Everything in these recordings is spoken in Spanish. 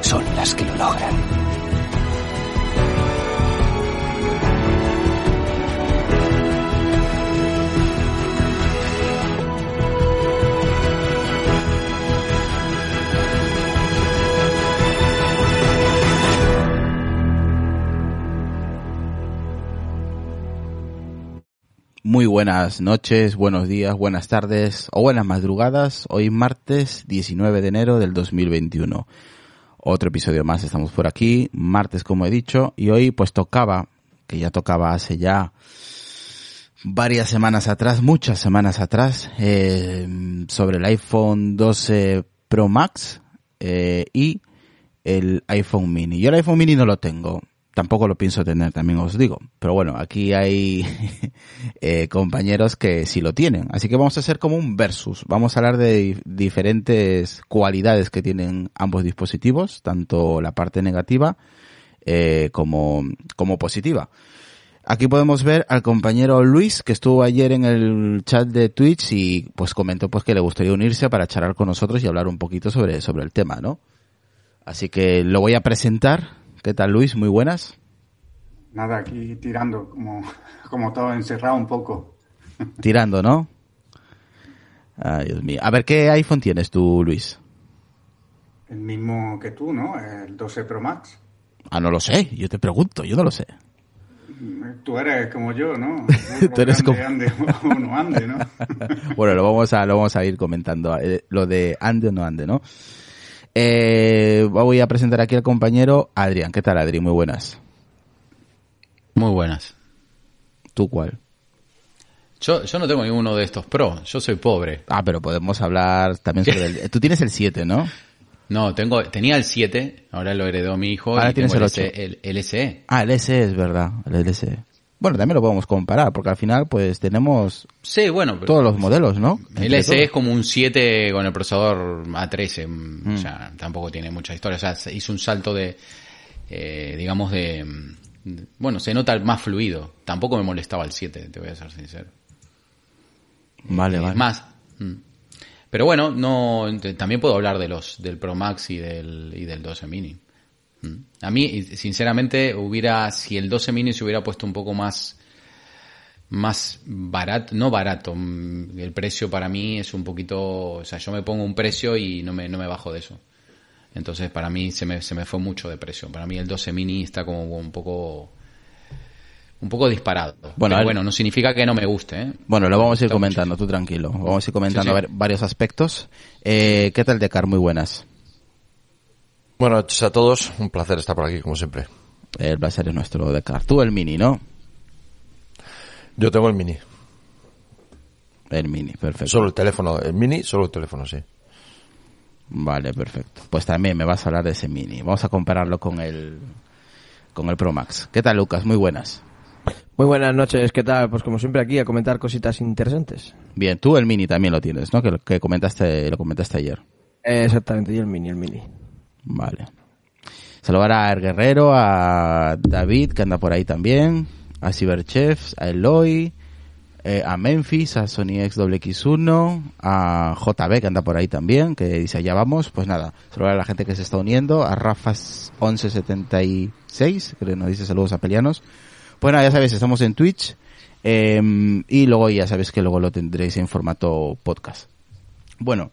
son las que lo logran. Muy buenas noches, buenos días, buenas tardes o buenas madrugadas. Hoy martes 19 de enero del 2021. Otro episodio más, estamos por aquí, martes como he dicho, y hoy pues tocaba, que ya tocaba hace ya varias semanas atrás, muchas semanas atrás, eh, sobre el iPhone 12 Pro Max eh, y el iPhone mini. Yo el iPhone mini no lo tengo, tampoco lo pienso tener, también os digo. Pero bueno, aquí hay eh, compañeros que sí lo tienen. Así que vamos a hacer como un versus. Vamos a hablar de diferentes cualidades que tienen ambos dispositivos, tanto la parte negativa eh, como, como positiva. Aquí podemos ver al compañero Luis que estuvo ayer en el chat de Twitch y pues comentó pues que le gustaría unirse para charlar con nosotros y hablar un poquito sobre, sobre el tema, ¿no? Así que lo voy a presentar. ¿Qué tal Luis? Muy buenas. Nada, aquí tirando, como, como todo encerrado un poco. Tirando, ¿no? Ay, Dios mío. A ver, ¿qué iPhone tienes tú, Luis? El mismo que tú, ¿no? El 12 Pro Max. Ah, no lo sé. Yo te pregunto, yo no lo sé. Tú eres como yo, ¿no? Tú eres como... Ande ande, ¿no? bueno, lo vamos a, lo vamos a ir comentando. eh, Lo de ande o no ande, ¿no? Eh, voy a presentar aquí al compañero Adrián. ¿Qué tal, Adri? Muy buenas. Muy buenas. ¿Tú cuál? Yo, yo no tengo ninguno de estos Pro, yo soy pobre. Ah, pero podemos hablar también sobre el... Tú tienes el 7, ¿no? No, tengo, tenía el 7, ahora lo heredó mi hijo. Ahora y tienes tengo el SE 8. el, el SE. Ah, el SE es verdad, el SE. Bueno, también lo podemos comparar, porque al final pues tenemos Sí, bueno, todos los modelos, ¿no? el SE es como un 7 con el procesador A13, mm, o sea, tampoco tiene mucha historia. O sea, se hizo un salto de, eh, digamos, de, mm, bueno, se nota más fluido. Tampoco me molestaba el 7, te voy a ser sincero. Vale, Es vale. más. mm. Pero bueno, no también puedo hablar de los del Pro Max y del y del 12 mini. A mí sinceramente hubiera si el 12 mini se hubiera puesto un poco más más barato, no barato, mm, el precio para mí es un poquito, o sea, yo me pongo un precio y no me no me bajo de eso. Entonces, para mí se me, se me fue mucho de precio. Para mí el 12 mini está como un poco un poco disparado. Bueno, Pero bueno, no significa que no me guste, ¿eh? Bueno, lo vamos a ir Está comentando, tú tranquilo. Vamos a ir comentando Sí, sí. a ver, varios aspectos. Eh, ¿Qué tal, Decar? Muy buenas. Buenas noches a todos, un placer estar por aquí, como siempre. El placer es nuestro, Decar. Tú el mini, ¿no? Yo tengo el mini, El mini, perfecto. solo el teléfono, el mini, solo el teléfono, sí. Vale, perfecto. Pues también me vas a hablar de ese mini. Vamos a compararlo con el con el Pro Max. ¿Qué tal, Lucas? Muy buenas. Muy buenas noches, ¿qué tal? Pues como siempre aquí a comentar cositas interesantes. Bien, tú el Mini también lo tienes, ¿no? Que, que comentaste, lo comentaste ayer. Eh, exactamente, y el Mini, el Mini. Vale. Saludar a El Guerrero, a David, que anda por ahí también, a Cyberchefs, a Eloy, eh, a Memphis, a Sony XWX1, a JB, que anda por ahí también, que dice, allá vamos. Pues nada, saludar a la gente que se está uniendo, a Rafas1176, que nos dice saludos a Pelianos. Pues nada, ya sabéis, estamos en Twitch, eh, y luego ya sabéis que luego lo tendréis en formato podcast. Bueno,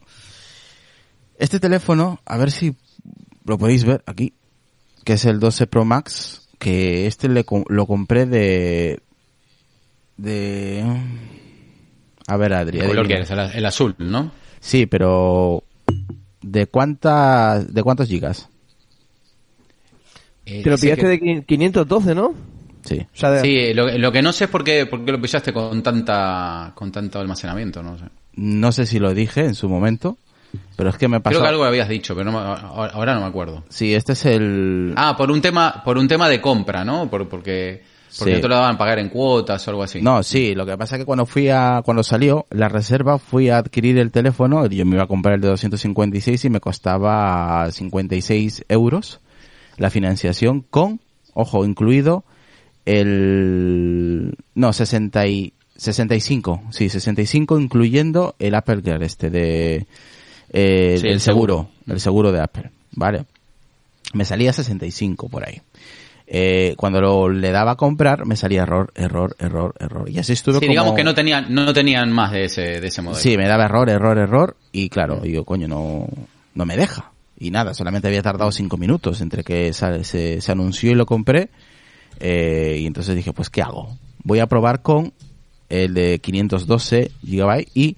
este teléfono, a ver si lo podéis ver aquí, que es el 12 Pro Max, que este le, lo compré de... de... A ver, Adri. ¿El color que es? El, azul, ¿no? Sí, pero... ¿De cuántas, de cuántos gigas? Eh, Te lo pillaste de 512, ¿no? Sí. O sea, Sí, lo, que no sé es por qué, por qué lo pillaste con tanta con tanto almacenamiento, no sé. No sé si lo dije en su momento, pero es que me pasó. Creo que algo habías dicho, pero no, ahora no me acuerdo. Sí, este es el. Ah, por un tema, por un tema de compra, ¿no? Por, porque porque no te lo daban pagar en cuotas o algo así. No, sí, lo que pasa es que cuando fui a, cuando salió la reserva, fui a adquirir el teléfono, yo me iba a comprar el de 256 y me costaba 56 euros la financiación con, ojo, incluido el, no, 60 y, 65, sí, 65 incluyendo el Apple Gear este de, eh, el seguro, el seguro de Apple, ¿vale? Me salía 65 por ahí. Eh, cuando lo, le daba a comprar me salía error, error, error, error. Y así estuve sí, digamos que no tenían, no, tenían más de ese, de ese modelo. Sí, me daba error, error, error. Y claro, digo, coño, no, no me deja. Y nada, solamente había tardado cinco minutos entre que se, se, anunció y lo compré. Eh, y entonces dije, pues, ¿qué hago? Voy a probar con el de 512 GB y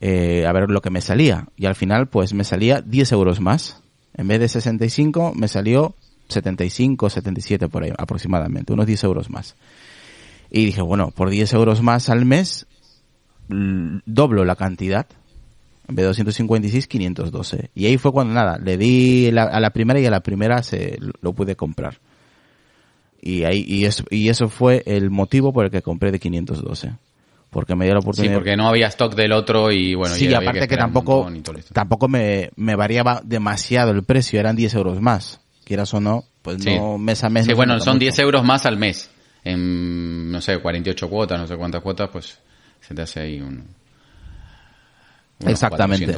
eh, a ver lo que me salía. Y al final, pues me salía 10 euros más. En vez de 65, me salió 75, 77 por ahí aproximadamente, unos 10 euros más. Y dije, bueno, por 10 euros más al mes, doblo la cantidad. En vez de 256, 512. Y ahí fue cuando nada, le di a la primera y a la primera se lo pude comprar. Y ahí y eso, y eso fue el motivo por el que compré de 512 porque me dio la oportunidad. Sí, porque no había stock del otro y bueno. Sí, y aparte que, tampoco, tampoco me, me, variaba demasiado el precio, eran 10 euros más. Quieras o no, pues no mes a mes. Sí, bueno, son 10 euros más al mes. En, no sé, 48 cuotas, no sé cuántas cuotas, pues se te hace ahí un. Exactamente.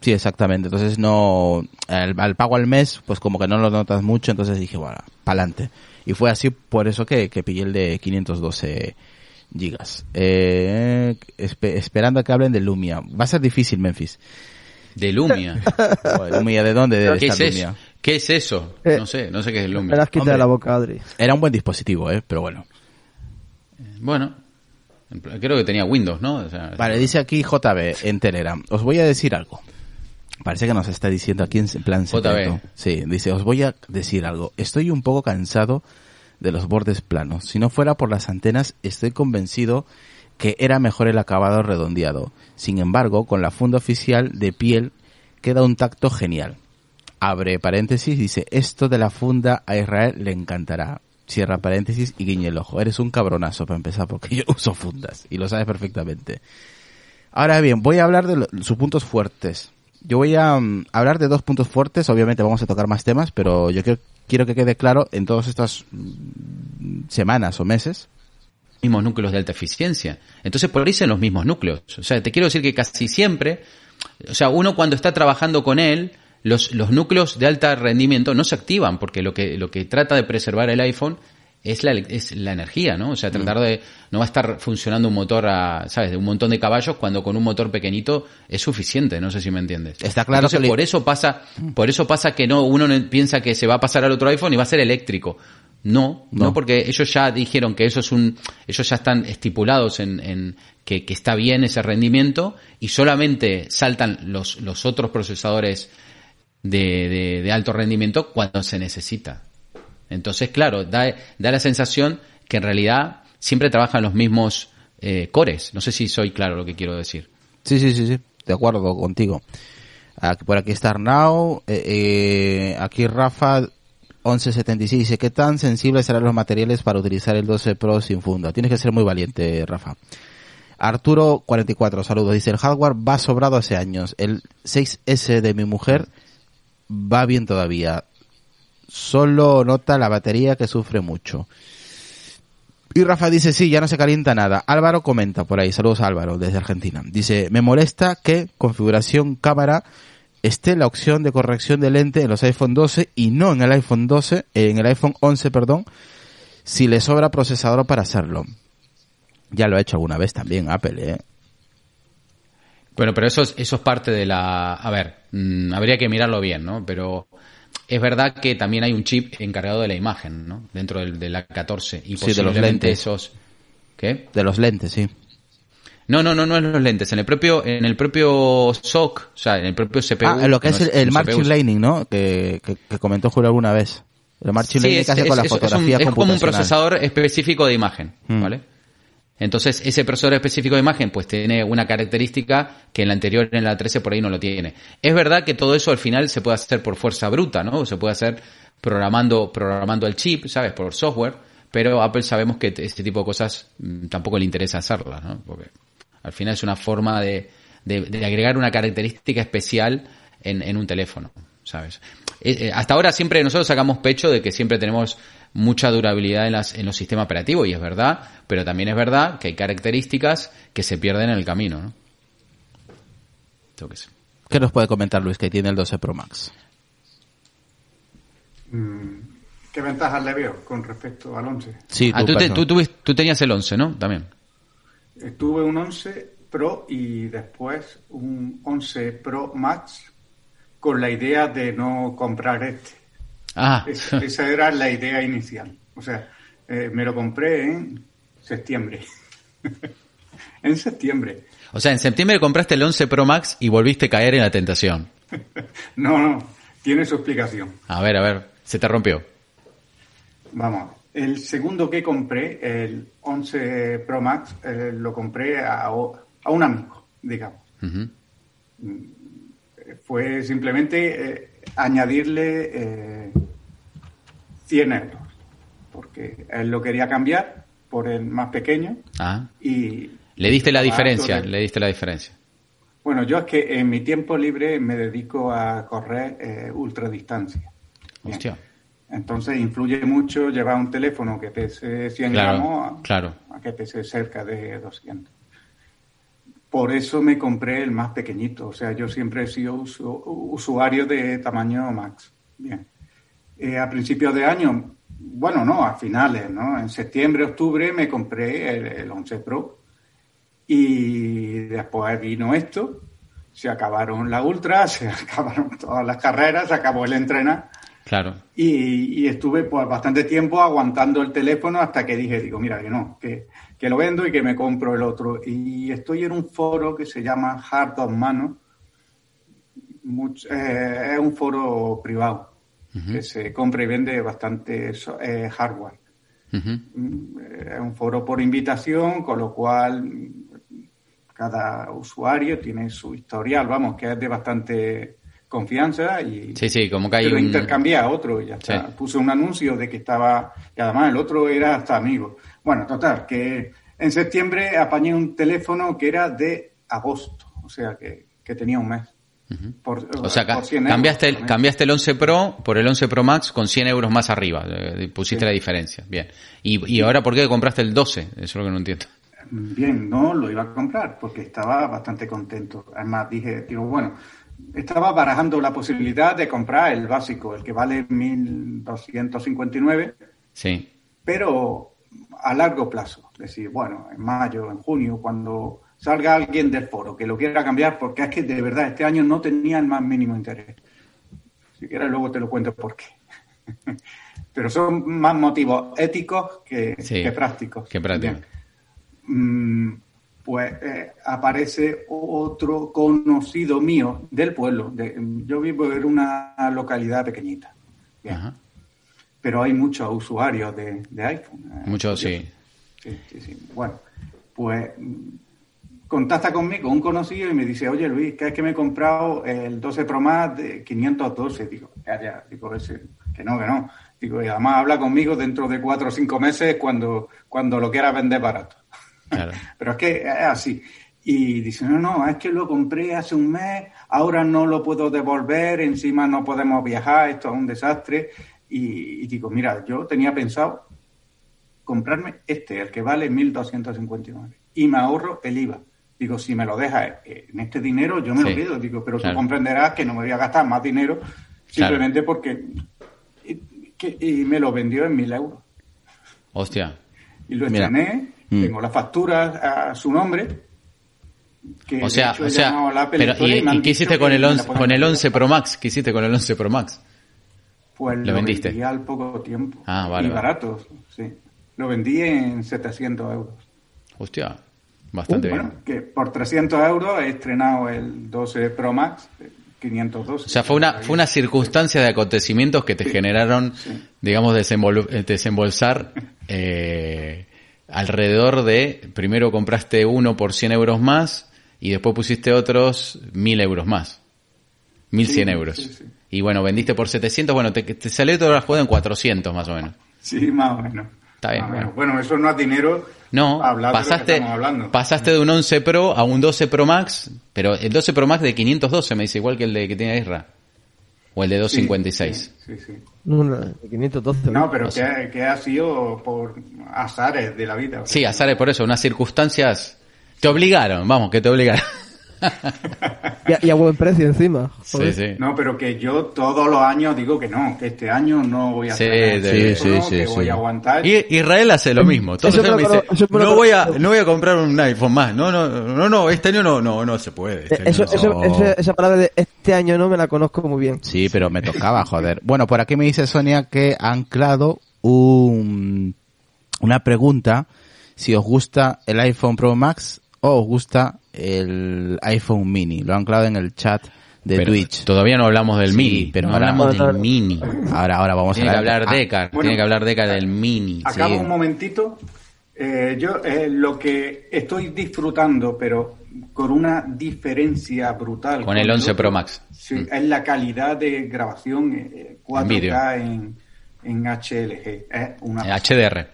Sí, exactamente. Entonces no, al, pago al mes, pues como que no lo notas mucho, entonces dije, bueno, pa'lante. Y fue así por eso que, que pillé el de 512 gigas. Eh, esperando a que hablen de Lumia. Va a ser difícil, Memphis. ¿De Lumia? ¿Lumia de dónde? De ¿Qué, es Lumia? ¿Qué es eso? Eh, no sé, no sé qué es Lumia. Me las quita de la boca, Adri. Era un buen dispositivo, ¿eh? Pero bueno. Bueno, creo que tenía Windows, ¿no? vale, dice aquí JB en Telegram. Os voy a decir algo. Parece que nos está diciendo aquí en plan secreto. Sí, dice, os voy a decir algo. Estoy un poco cansado de los bordes planos. Si no fuera por las antenas, estoy convencido que era mejor el acabado redondeado. Sin embargo, con la funda oficial de piel queda un tacto genial. Abre paréntesis, dice, esto de la funda a Israel le encantará. Cierra paréntesis y guiñe el ojo. Eres un cabronazo para empezar porque yo uso fundas y lo sabes perfectamente. Ahora bien, voy a hablar de sus puntos fuertes. Yo voy a mm, hablar de dos puntos fuertes, obviamente vamos a tocar más temas, pero yo quiero quiero que quede claro en todas estas semanas o meses. Mismos núcleos de alta eficiencia. Entonces, son los mismos núcleos. O sea, te quiero decir que casi siempre, o sea, uno cuando está trabajando con él, los, los núcleos de alta rendimiento no se activan, porque lo que, lo que trata de preservar el iPhone es la, es la energía, ¿no? O sea, tratar mm. de, no va a estar funcionando un motor a, ¿sabes? De un montón de caballos cuando con un motor pequeñito es suficiente, no sé si me entiendes. Está claro Entonces, por eso pasa, por eso pasa que no, uno piensa que se va a pasar al otro iPhone y va a ser eléctrico. No, no, porque ellos ya dijeron que eso es un, ellos ya están estipulados en, en que, que está bien ese rendimiento y solamente saltan los, los otros procesadores de, de, de alto rendimiento cuando se necesita. Entonces, claro, da, da la sensación que en realidad siempre trabajan los mismos eh, cores. No sé si soy claro lo que quiero decir. Sí, sí, sí, sí. De acuerdo contigo. Por aquí está Arnau. Eh, eh, aquí Rafa 1176 dice, ¿qué tan sensibles serán los materiales para utilizar el 12 Pro sin funda? Tienes que ser muy valiente, Rafa. Arturo 44, saludos. Dice, el hardware va sobrado hace años. El 6S de mi mujer va bien todavía. Solo nota la batería que sufre mucho. Y Rafa dice, sí, ya no se calienta nada. Álvaro comenta por ahí, saludos Álvaro desde Argentina. Dice, me molesta que configuración cámara esté la opción de corrección de lente en los iPhone 12 y no en el iPhone 12, en el iPhone 11, perdón, si le sobra procesador para hacerlo. Ya lo ha hecho alguna vez también Apple, ¿eh? Bueno, pero eso es, eso es parte de la... A ver, mm, habría que mirarlo bien, ¿no? Pero es verdad que también hay un chip encargado de la imagen, ¿no? Dentro del, de la 14. Y Sí, de los lentes. esos... ¿Qué? De los lentes, sí. No, no, no, no en los lentes. En el propio, en el propio SOC, o sea, en el propio CPU. Ah, lo que es el, el CPU. Learning, ¿no? Que, que, que comentó Julio alguna vez. El Machine Sí, es, que hace es- con la es un- fotografía es como un procesador específico de imagen, Mm. ¿vale? Entonces, ese procesador específico de imagen, pues tiene una característica que en la anterior, en la 13, por ahí no lo tiene. Es verdad que todo eso al final se puede hacer por fuerza bruta, ¿no? Se puede hacer programando, programando el chip, ¿sabes? Por software, pero Apple sabemos que este tipo de cosas mm, tampoco le interesa hacerlas, ¿no? Porque al final es una forma de, de- de agregar una característica especial en, en un teléfono, ¿sabes? Eh, eh, hasta ahora siempre nosotros sacamos pecho de que siempre tenemos mucha durabilidad en, las, en los sistemas operativos, y es verdad, pero también es verdad que hay características que se pierden en el camino, ¿no? Qué sé. ¿Qué nos puede comentar Luis que tiene el 12 Pro Max? Mm, ¿Qué ventajas le veo con respecto al 11? Sí, Ah, tú, te- tú, tú tenías el 11, ¿no? También. Eh, Tuve un 11 Pro y después un 11 Pro Max con la idea de no comprar este. Ah, Es- esa era la idea inicial. O sea, eh, me lo compré en septiembre. en septiembre. o sea, en septiembre compraste el 11 Pro Max y volviste a caer en la tentación. No, no, tiene su explicación. A ver, a ver, se te rompió. Vamos, el segundo que compré, el 11 Pro Max, eh, lo compré a, un amigo, digamos. Ujú. Fue simplemente eh, añadirle eh, 100 euros, porque él lo quería cambiar por el más pequeño Ah, y... le diste la diferencia, le diste la diferencia. Bueno, yo es que en mi tiempo libre me dedico a correr eh, ultradistancia. Hostia. Entonces influye mucho llevar un teléfono que pese 100 Claro, gramos a, claro. a que pese cerca de 200. Por eso me compré el más pequeñito. O sea, yo siempre he sido usu- usuario de tamaño max. Bien. Eh, a principios de año, bueno, no, a finales, ¿no? En septiembre, octubre me compré el, el 11 Pro. Y después vino esto, se acabaron las ultras, se acabaron todas las carreras, se acabó el entrenar. Claro. Y, y estuve pues bastante tiempo aguantando el teléfono hasta que dije, digo, mira, que no, que, que lo vendo y que me compro el otro. Y estoy en un foro que se llama Hard of Mano. Eh, es un foro privado que se compra y vende bastante eh, hardware. Mm, Es un foro por invitación, con lo cual cada usuario tiene su historial, vamos, que es de bastante confianza y Sí, sí, como que hay se lo un... intercambia a otro y ya está. Sí. Puse un anuncio de que estaba, y además el otro era hasta amigo. Bueno, total, que en septiembre apañé un teléfono que era de agosto, o sea que, que tenía un mes. Por- O sea, ca- por 100 euros cambiaste, el, cambiaste el 11 Pro por el 11 Pro Max con 100 euros más arriba. eh, pusiste Sí. la diferencia. Bien. Y, y ahora, ¿por qué compraste el 12? Eso es lo que no entiendo. Bien, no lo iba a comprar porque estaba bastante contento. Además dije, digo, bueno, estaba barajando la posibilidad de comprar el básico, el que vale 1.259, Sí. pero a largo plazo. Es decir, bueno, en mayo, en junio, cuando salga alguien del foro que lo quiera cambiar, porque es que de verdad este año no tenía el más mínimo interés. Si quieres luego te lo cuento por qué. pero son más motivos éticos que, Sí, que prácticos. que prácticos. Mm, pues eh, aparece otro conocido mío del pueblo. De- yo vivo en una localidad pequeñita. Bien. Ajá. Pero hay muchos usuarios de, de iPhone. eh, Mucho, curioso. sí. Sí, sí, sí. Bueno, pues contacta conmigo un conocido y me dice, oye Luis, que es que me he comprado el 12 Pro Max de 512. Digo, ya, ya, digo, ese, que no, que no. Digo, y además habla conmigo dentro de cuatro o cinco meses cuando, cuando lo quieras vender barato. Claro. Pero es que es así. Y dice, no, no, es que lo compré hace un mes, ahora no lo puedo devolver, encima no podemos viajar, esto es un desastre. Y, y digo, mira, yo tenía pensado comprarme este, el que vale 1.259, y me ahorro el IVA. Digo, si me lo dejas eh, en este dinero, yo me Sí, lo quedo. Digo, pero claro. tú comprenderás que no me voy a gastar más dinero simplemente porque... Y, que- y me lo vendió en 1.000 euros. Hostia. Y lo estrené, Mm. tengo las facturas a su nombre. que O sea, hecho o sea, pero ¿y, qué hiciste con el me la 11, pueden con el vender. 11 Pro Max? ¿Qué hiciste con el 11 Pro Max? Pues ¿Lo lo, vendiste? vendí al poco tiempo. Ah, vale, Y vale. barato, sí. Lo vendí en 700 euros. Hostia, bastante bueno, bien. que por 300 euros he estrenado el 12 Pro Max, eh, 512. O sea, fue una, fue una circunstancia de acontecimientos que te generaron, digamos, eh, desembolsar eh, alrededor de, primero compraste uno por 100 euros más y después pusiste otros 1000 euros más. 1100 Sí, euros. sí, sí. Y bueno, vendiste por 700, bueno, te, te salió toda la jugada en 400 más o menos. Sí, más o menos. Está bien, bueno. Bueno, eso no es dinero. No, hablar de pasaste, pasaste de un 11 Pro a un 12 Pro Max, pero el 12 Pro Max de 512 me dice igual que el de que tiene Isra. O el de Sí, 256. Sí, sí. sí. No, de 512. No, pero que, que ha sido por azares de la vida. Sí, azares por eso, unas circunstancias te obligaron, vamos, que te obligaron. Y a, y a buen precio encima. Sí, Joder. sí. No, pero que yo todos los años digo que no, que este año no voy a Sí, hacer sí, sí, sí, que voy sí. a aguantar. Y Israel hace lo mismo. Todos los años me dice, no voy a, no voy a comprar un iPhone más. No, no, no, no, este año no, no, no se puede. este Eh, año Eso, no. eso- ese- esa palabra de este año no me la conozco muy bien. Sí, pero me tocaba, joder. Bueno, por aquí me dice Sonia que ha anclado un, una pregunta si os gusta el iPhone Pro Max o os gusta el iPhone Mini. Lo ha anclado en el chat de Pero Twitch. Todavía no hablamos del Sí, mini, pero no ahora- hablamos del mini. Ahora, ahora vamos Tiene a que hablar Ah, Decar, bueno. tiene que hablar Decar del mini. Acabo Sí. un momentito. Eh, yo eh, lo que estoy disfrutando, pero con una diferencia brutal. Con el 11 otro, Pro Max. Sí, Mm. es la calidad de grabación eh, En vídeo. 4K en, en HLG. Una Eh, HDR.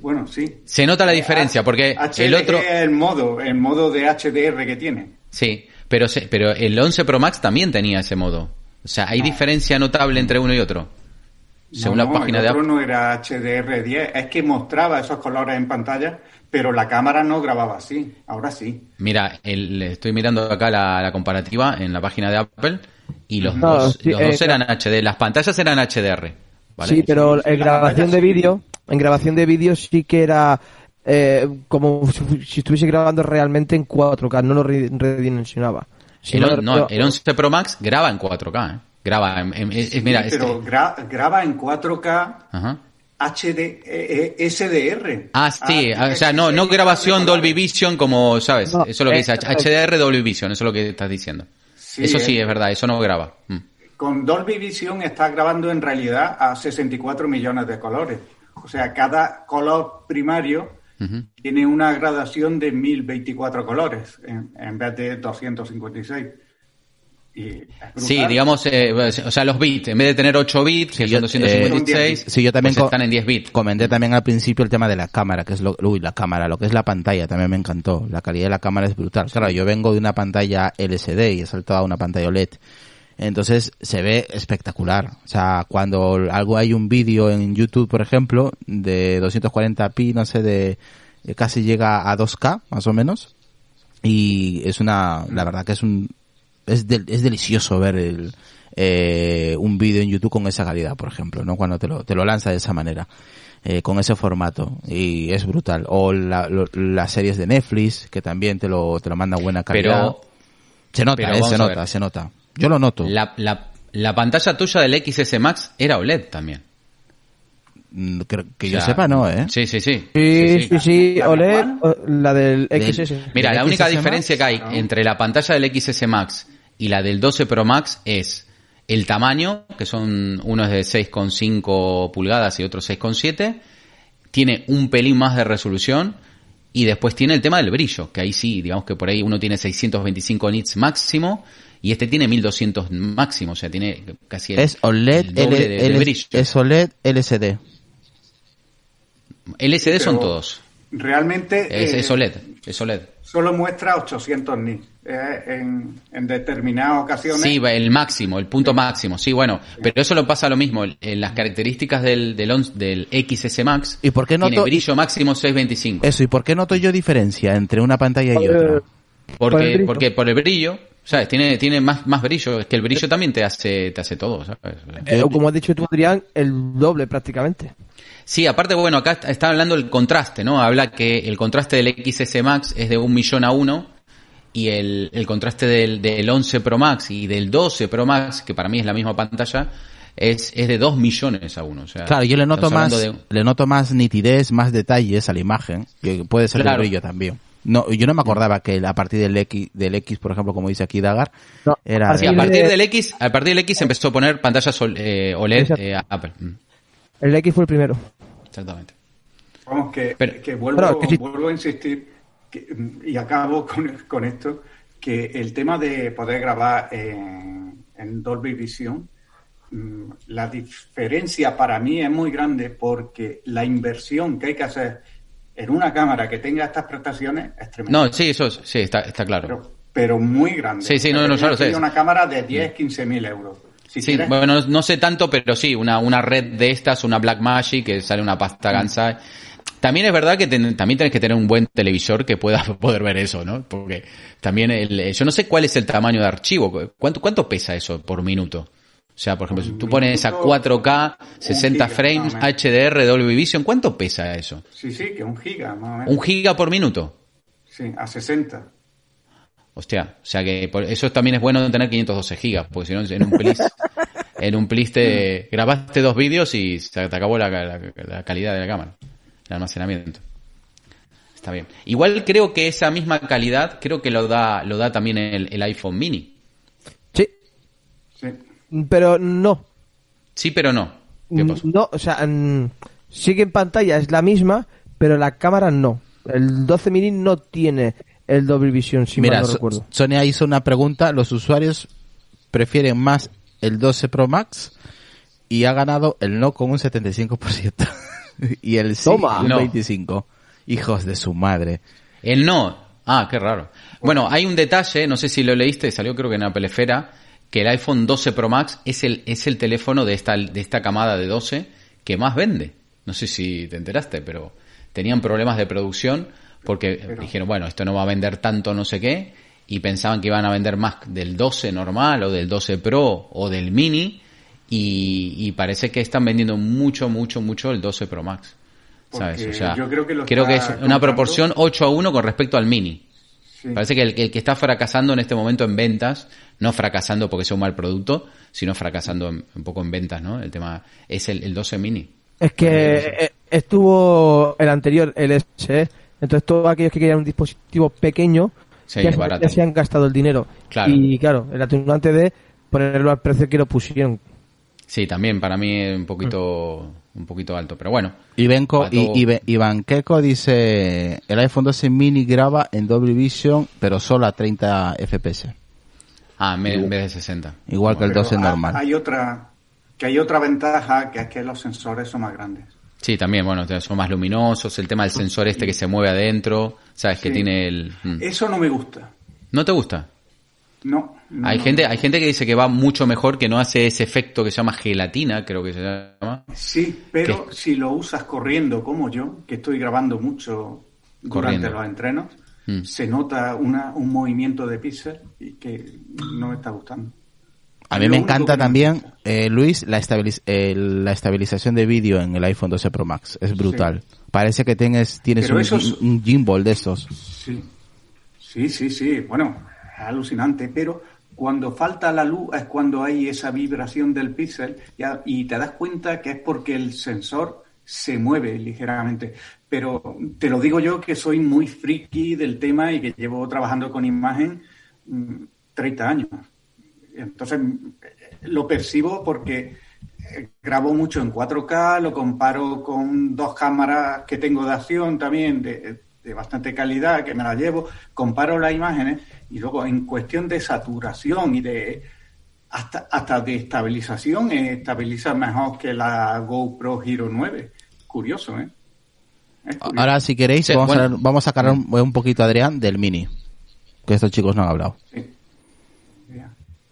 Bueno, sí. Se nota la diferencia porque el otro, es el modo, el modo de HDR que tiene. sí, pero se- pero el 11 Pro Max también tenía ese modo. O sea, hay diferencia notable entre uno y otro. Según No, la no, página el de otro Apple. no era HDR10, es que mostraba esos colores en pantalla, pero la cámara no grababa así. Ahora sí. Mira, el- estoy mirando acá la, la comparativa en la página de Apple y los No, dos, sí, los eh, dos eran HD, las pantallas eran HDR. ¿Vale? Sí, pero sí, en grabación de vídeo, en grabación de vídeo sí que era eh, como si, estuviese grabando realmente en 4K, no lo re- redimensionaba. No, no, el 11 Pro Max graba en 4K. ¿eh? Graba en, en- es- mira, Sí, este- pero gra- graba en 4K ajá. HD, eh, eh, SDR. Ah, sí, Ah, o sea, no, no grabación Dolby Vision como, ¿sabes? No, eso es lo que eh, dice, HDR Dolby Vision, eso es lo que estás diciendo. Sí, eso sí, eh. es verdad, eso no graba. Mm. Con Dolby Vision está grabando en realidad a 64 millones de colores. O sea, cada color primario tiene una gradación de 1024 colores en, en vez de 256. Y es Sí, digamos, eh, o sea, los bits, en vez de tener 8 bits, que Sí, son 256, Sí, yo también pues están en 10 bits. Comenté también al principio el tema de la cámara, que es lo, uy, la cámara, lo que es la pantalla, también me encantó. La calidad de la cámara es brutal. Claro, yo vengo de una pantalla LCD y he saltado a una pantalla OLED. Entonces se ve espectacular. O sea, cuando algo hay un vídeo en YouTube, por ejemplo, de 240p, no sé, de eh, casi llega a 2K, más o menos. Y es una, la verdad que es un, es, del- es delicioso ver el, eh, un vídeo en YouTube con esa calidad, por ejemplo, ¿no? Cuando te lo, te lo lanza de esa manera, eh, con ese formato, y es brutal. O la- lo- las series de Netflix, que también te lo, te lo manda buena calidad. Pero se nota, eh, se nota, se nota. Yo lo noto. la, la, la pantalla tuya del XS Max era OLED también. Mm, Que, que O yo sepa, no, ¿eh? Sí, sí, sí. Sí, sí, sí, ¿La de OLED, la del Del- XS. Mira, ¿Del la única XS diferencia Max? que hay No. entre la pantalla del XS Max y la del 12 Pro Max es el tamaño, que son uno es de 6,5 pulgadas y otro 6,7, tiene un pelín más de resolución y después tiene el tema del brillo, que ahí sí, digamos que por ahí uno tiene 625 nits máximo y este tiene 1200 máximo, o sea, tiene casi el, Es OLED, el doble L- de- de L- brillo. es OLED LCD. LCD son todos. Realmente Es, eh, es OLED, es OLED. solo muestra 800 nits eh, en, en determinadas ocasiones. Sí, va, el máximo, el punto máximo. Sí, bueno, pero eso lo pasa lo mismo. En las características del, del, del XS Max, ¿Y por qué no tiene brillo máximo 625. Eso, ¿y por qué noto yo diferencia entre una pantalla y otra? el porque por el brillo, ¿sabes? Tiene, tiene más, más brillo. Es que el brillo también te hace, te hace todo, ¿sabes? Eh, como has dicho tú, Adrián, el doble prácticamente. Sí, aparte, bueno, acá está- está hablando del contraste, ¿no? Habla que el contraste del XS Max es de un millón a uno y el, el contraste del, del 11 Pro Max y del 12 Pro Max, que para mí es la misma pantalla, es, es de 2 millones a uno. O sea, Claro, yo le noto más, de- le noto más nitidez, más detalles a la imagen, que puede ser Claro. el brillo también. No, yo no me acordaba que a partir del X, del X, por ejemplo, como dice aquí Dagar, No, era a partir de- del X, a partir del X empezó a poner pantallas eh, OLED eh, a Apple. Mm, El X fue el primero. Exactamente. Vamos, que, Pero- que vuelvo, Pero que sí. vuelvo a insistir que- y acabo con, con esto, que el tema de poder grabar en, en Dolby Vision, mm, la diferencia para mí es muy grande porque la inversión que hay que hacer en una cámara que tenga estas prestaciones es tremenda. No, sí, eso es- sí, está, está claro. pero, pero muy grande. Sí, sí, no, no, ya lo tiene sé. una cámara de 10, 15 mil euros. Si Sí, quieres, bueno, no, no sé tanto, pero sí, una, una red de estas, una Blackmagic, que sale una pasta gansa. También es verdad que ten- también tienes que tener un buen televisor que pueda poder ver eso, ¿no? Porque también el, yo no sé cuál es el tamaño de archivo. ¿Cuánto, cuánto pesa eso por minuto? O sea, por ejemplo, si tú pones a 4K, 60 giga, frames. HDR, Dolby Vision, ¿cuánto pesa eso? sí, sí, que un giga más o menos. ¿Un giga por minuto? Sí, a 60. Hostia, o sea que por eso también es bueno tener 512 gigas, porque si no en un plis, en un plis te grabaste dos vídeos y se te acabó la, la- la calidad de la cámara, el almacenamiento. Está bien. Igual creo que esa misma calidad, creo que lo da, lo da también el, el iPhone mini. Pero no. Sí, pero no. ¿Qué pasó? No, o sea, mm, sí que en pantalla es la misma, pero la cámara no. El 12 mini no tiene el Dolby Vision, si Mira, mal no So- recuerdo. Sonia hizo una pregunta, los usuarios prefieren más el 12 Pro Max y ha ganado el no con un 75% y el sí Toma. un No. 25%. Hijos de su madre. El no. Ah, qué raro. Bueno, hay un detalle, no sé si lo leíste, salió creo que en Apple Esfera, que el iPhone 12 Pro Max es el, es el teléfono de esta, de esta camada de 12 que más vende. No sé si te enteraste, pero tenían problemas de producción porque dijeron, bueno, esto no va a vender tanto no sé qué, y pensaban que iban a vender más del 12 normal o del 12 Pro o del Mini, y, y parece que están vendiendo mucho, mucho, mucho el 12 Pro Max. ¿Sabes? O sea, yo creo que lo es está una proporción 8 a 1 con respecto al Mini. Sí. Parece que el, el que está fracasando en este momento en ventas, no fracasando porque sea un mal producto, sino fracasando en- un poco en ventas, ¿no? El tema es el, el 12 mini. Es que eh, estuvo el anterior, el SE, entonces todos aquellos que querían un dispositivo pequeño Sí, ya, se- barato. ya se han gastado el dinero. Claro. Y claro, el atenuante de ponerlo al precio que lo pusieron. Sí, también para mí es un poquito, un poquito alto, pero bueno. Ibenco, y, Iván Keko dice, el iPhone 12 mini graba en Dolby Vision, pero solo a 30 FPS. Ah, en vez, de 60. Igual que el Pero 12 ha- normal. Hay otra, que hay otra ventaja, que es que los sensores son más grandes. Sí, también, bueno, son más luminosos, el tema del sensor este que se mueve adentro, sabes que Sí. tiene el... mm. Eso no me gusta. ¿No te gusta? No. No, hay gente, hay gente que dice que va mucho mejor, que no hace ese efecto que se llama gelatina, creo que se llama. Sí, pero si lo usas corriendo como yo, que estoy grabando mucho durante Corriendo. los entrenos, Mm. se nota una, un movimiento de píxel y que no me está gustando. A mí me encanta también, eh, Luis, la, estabiliz- eh, la estabilización de vídeo en el iPhone 12 Pro Max. Es brutal. Parece que tienes, tienes un, gimbal de estos. Sí, sí, sí, sí. Bueno, es alucinante, pero cuando falta la luz es cuando hay esa vibración del píxel y te das cuenta que es porque el sensor se mueve ligeramente. Pero te lo digo yo que soy muy friki del tema y que llevo trabajando con imagen mm, 30 años. Entonces eh, lo percibo porque eh, grabo mucho en 4K, lo comparo con dos cámaras que tengo de acción también de, de bastante calidad, que me la llevo, comparo las imágenes y luego en cuestión de saturación y de hasta, hasta de estabilización, eh, estabiliza mejor que la GoPro Hero 9. Curioso, ¿eh? Curioso. Ahora, si queréis, Sí, vamos, bueno. a, vamos a sacar un, un poquito, Adrián, del mini. Que estos chicos no han hablado. Sí.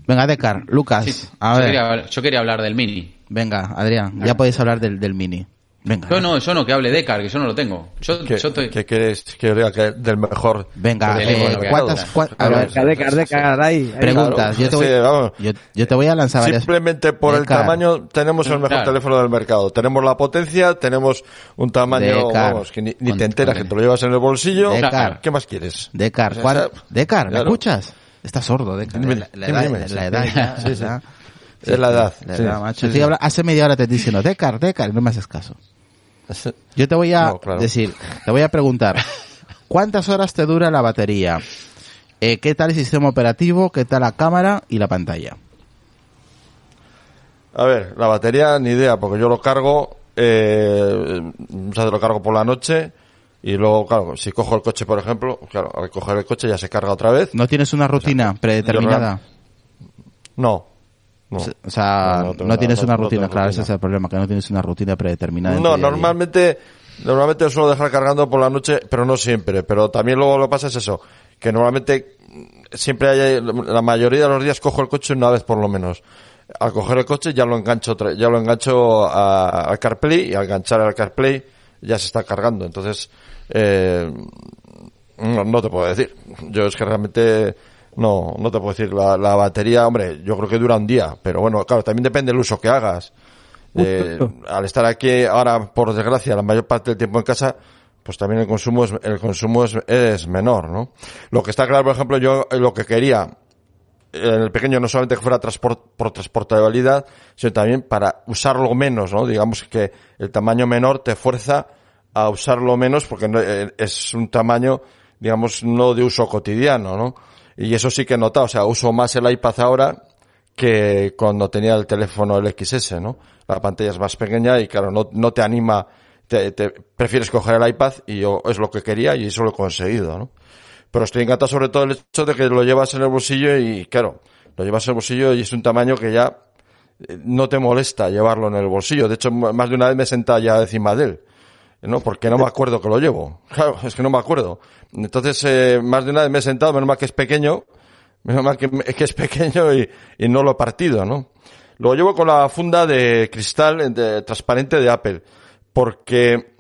Venga, Decar, Lucas, Sí, a yo, ver. quería, yo quería hablar del Mini. Venga, Adrián, ya podéis hablar del, del mini. Venga. Yo no, yo no, que hable de Car, que yo no lo tengo. Yo, ¿Qué, yo estoy... qué quieres que diga que del mejor? Venga, Teléfono, eh, ¿cuántas, a ver, De car, de car, ahí, preguntas. Yo te, voy, Sí, yo, yo te voy a lanzar varias. Simplemente por el Decar, tamaño tenemos el mejor Claro. teléfono del mercado. Tenemos la potencia, tenemos un tamaño, Decar. vamos, que ni, ni Con- te enteras, que te lo llevas en el bolsillo. Decar. ¿Qué más quieres? Decar, O sea, ¿cuál- Decar, ¿me claro. escuchas? Estás sordo, Decar. Dime, la, la dime, edad, dime, la, sí. la edad ya, Sí, sí. ¿verdad? Es la edad, La sí. edad, macho. Sí, hace media hora te estoy diciendo, Decar, Decar, y no me haces caso. Yo te voy a No, claro. decir, te voy a preguntar, ¿cuántas horas te dura la batería? Eh, ¿Qué tal el sistema operativo? ¿Qué tal la cámara y la pantalla? A ver, la batería, ni idea, porque yo lo cargo, eh, muchas veces lo cargo por la noche y luego, claro, si cojo el coche, por ejemplo, claro, al coger el coche ya se carga otra vez. ¿No tienes una rutina predeterminada? No. No, O sea, No, no, no tengo- tienes una rutina, claro, rutina. ese es el problema, que no tienes una rutina predeterminada. No, normalmente, normalmente suelo dejar cargando por la noche, pero no siempre. Pero también luego lo pasa es eso, que normalmente siempre hay, la mayoría de los días cojo el coche una vez por lo menos. Al coger el coche ya lo engancho, ya lo engancho a- al CarPlay y al enganchar al CarPlay ya se está cargando. Entonces, eh, no, no te puedo decir. Yo es que realmente no, no te puedo decir. La, la batería, hombre, yo creo que dura un día, pero bueno, claro, también depende del uso que hagas. Eh, al estar aquí ahora, por desgracia, la mayor parte del tiempo en casa, pues también el consumo es, el consumo es, es menor, ¿no? Lo que está claro, por ejemplo, yo eh, lo que quería en el pequeño no solamente que fuera transport, por transportabilidad, sino también para usarlo menos, ¿no? Digamos que el tamaño menor te fuerza a usarlo menos porque no- eh, es un tamaño, digamos, no de uso cotidiano, ¿no? Y eso sí que he notado, o sea, uso más el iPad ahora que cuando tenía el teléfono el XS, ¿no? La pantalla es más pequeña y claro, no, no te anima, te, prefieres coger el iPad y yo es lo que quería y eso lo he conseguido, ¿no? Pero estoy encantado sobre todo el hecho de que lo llevas en el bolsillo y claro, lo llevas en el bolsillo y es un tamaño que ya eh, no te molesta llevarlo en el bolsillo. De hecho, más de una vez me he sentado ya encima de él. ¿No? Porque no me acuerdo que lo llevo. Claro, es que no me acuerdo. Entonces, eh, más de una vez me he sentado, menos mal que es pequeño, menos mal que, que es pequeño y, y no lo he partido, ¿no? Lo llevo con la funda de cristal eh, transparente de Apple, porque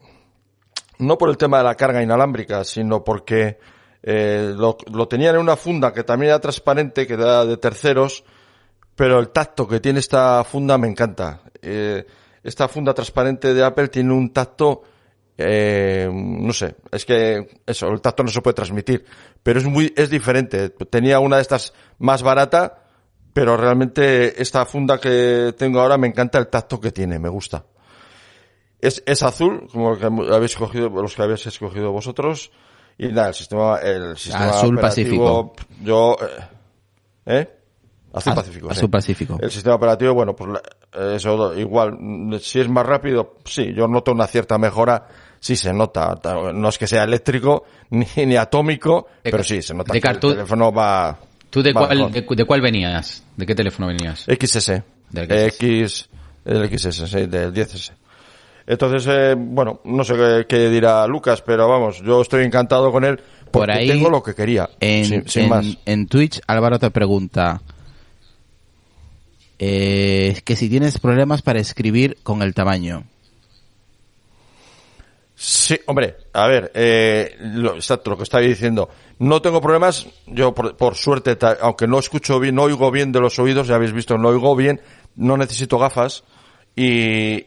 no por el tema de la carga inalámbrica, sino porque eh, lo, lo tenía en una funda que también era transparente, que era de terceros, pero el tacto que tiene esta funda me encanta. Eh, esta funda transparente de Apple tiene un tacto, eh, no sé, es que eso, el tacto no se puede transmitir, pero es muy, es diferente. Tenía una de estas más barata, pero realmente esta funda que tengo ahora me encanta el tacto que tiene, me gusta. Es, es azul, como que habéis cogido, los que habéis escogido vosotros. Y nada, el sistema, el sistema Azul operativo, Yo, eh, ¿eh? Azul Az- Pacífico. Azul sí. Pacífico. El sistema operativo, bueno, pues eso igual, si es más rápido, sí, yo noto una cierta mejora, sí se nota, Ta- no es que sea eléctrico ni, ni atómico, De pero sí, se nota de que el teléfono va... ¿Tú de va cuál, de, de cuál venías? ¿De qué teléfono venías? XS. Del X, el XS, sí, del 10S. Entonces, eh, bueno, no sé qué, qué dirá Lucas, pero vamos, yo estoy encantado con él porque Por ahí, tengo lo que quería, En, sin, sin en- más. en Twitch, Álvaro te pregunta eh, que si tienes problemas para escribir con el tamaño. Sí, hombre, a ver, eh, lo, exacto, lo que estaba diciendo. No tengo problemas, yo por, suerte, aunque no escucho bien, no oigo bien de los oídos, ya habéis visto, no oigo bien, no necesito gafas y,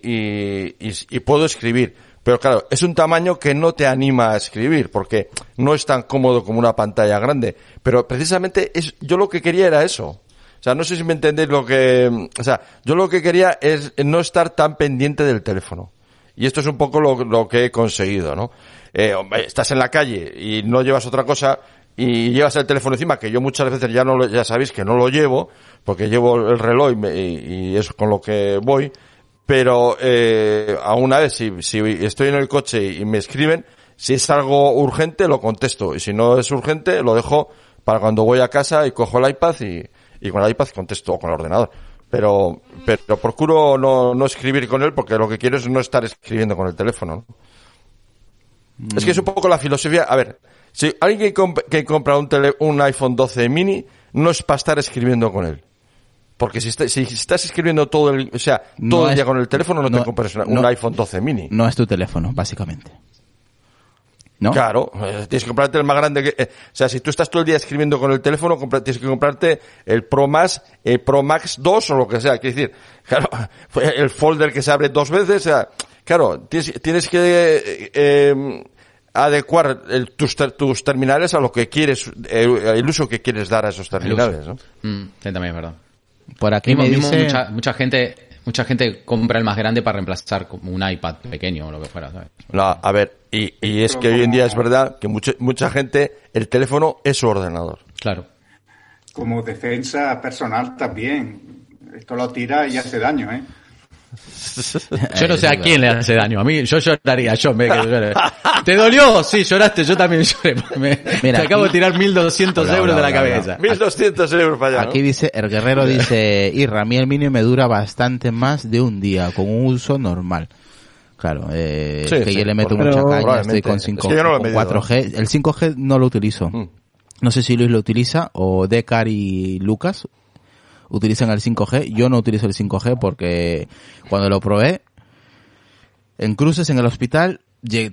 y, y, y puedo escribir. Pero claro, es un tamaño que no te anima a escribir, porque no es tan cómodo como una pantalla grande. Pero precisamente es, yo lo que quería era eso. O sea, no sé si me entendéis lo que, o sea, yo lo que quería es no estar tan pendiente del teléfono. Y esto es un poco lo, que he conseguido, ¿no? Eh, estás en la calle y no llevas otra cosa y llevas el teléfono encima, que yo muchas veces ya no lo, ya sabéis que no lo llevo, porque llevo el reloj y, me- y- y es con lo que voy, pero eh, a una vez si, si estoy en el coche y me escriben, si es algo urgente, lo contesto. Y si no es urgente, lo dejo para cuando voy a casa y cojo el iPad y, y con el iPad contesto o con el ordenador. Pero, pero procuro no, no escribir con él porque lo que quiero es no estar escribiendo con el teléfono. ¿no? Es que es un poco la filosofía. A ver, si alguien que, comp- que compra un, tele- un iPhone 12 mini, no es para estar escribiendo con él. Porque si, está- si estás escribiendo todo el, o sea, No todo el es- día con el teléfono, no, no- te compres una- un no- iPhone 12 mini. No es tu teléfono, básicamente. ¿No? Claro, eh, tienes que comprarte el más grande que... eh, o sea, si tú estás todo el día escribiendo con el teléfono, compra- tienes que comprarte el Pro Max, el Pro Max 2 o lo que sea. Quiero decir, claro, el folder que se abre dos veces, o sea, claro, tienes, tienes que eh, eh, adecuar el- tus, ter- tus terminales a lo que quieres, eh, el uso que quieres dar a esos terminales, ¿no? Mm, sí, también es verdad. Por aquí Mismo- me dice... mucha, mucha gente mucha gente compra el más grande para reemplazar como un iPad pequeño o lo que fuera, ¿sabes? No, a ver, y, y es que hoy en día es verdad que mucha, mucha gente, el teléfono es su ordenador. Claro. Como defensa personal también. Esto lo tira y hace daño, ¿eh? Yo no sé a quién le hace daño. A mí, yo lloraría, yo me. ¿Te dolió? Sí, lloraste, yo también lloré. Me- Mira, te acabo de tirar 1200 Hola, euros hola, de la hola, cabeza. 1200 euros para allá, ¿no? Aquí dice, el guerrero dice, Irra, a mí el mini me dura bastante más de un día, con un uso normal. Claro, eh, Sí, es que sí, yo le meto mucha caña, estoy con, Es 5, que yo no lo he con medido, 4G. El 5G no lo utilizo. Mm. No sé si Luis lo utiliza o Decar y Lucas utilizan el 5G. Yo no utilizo el 5G porque cuando lo probé en cruces en el hospital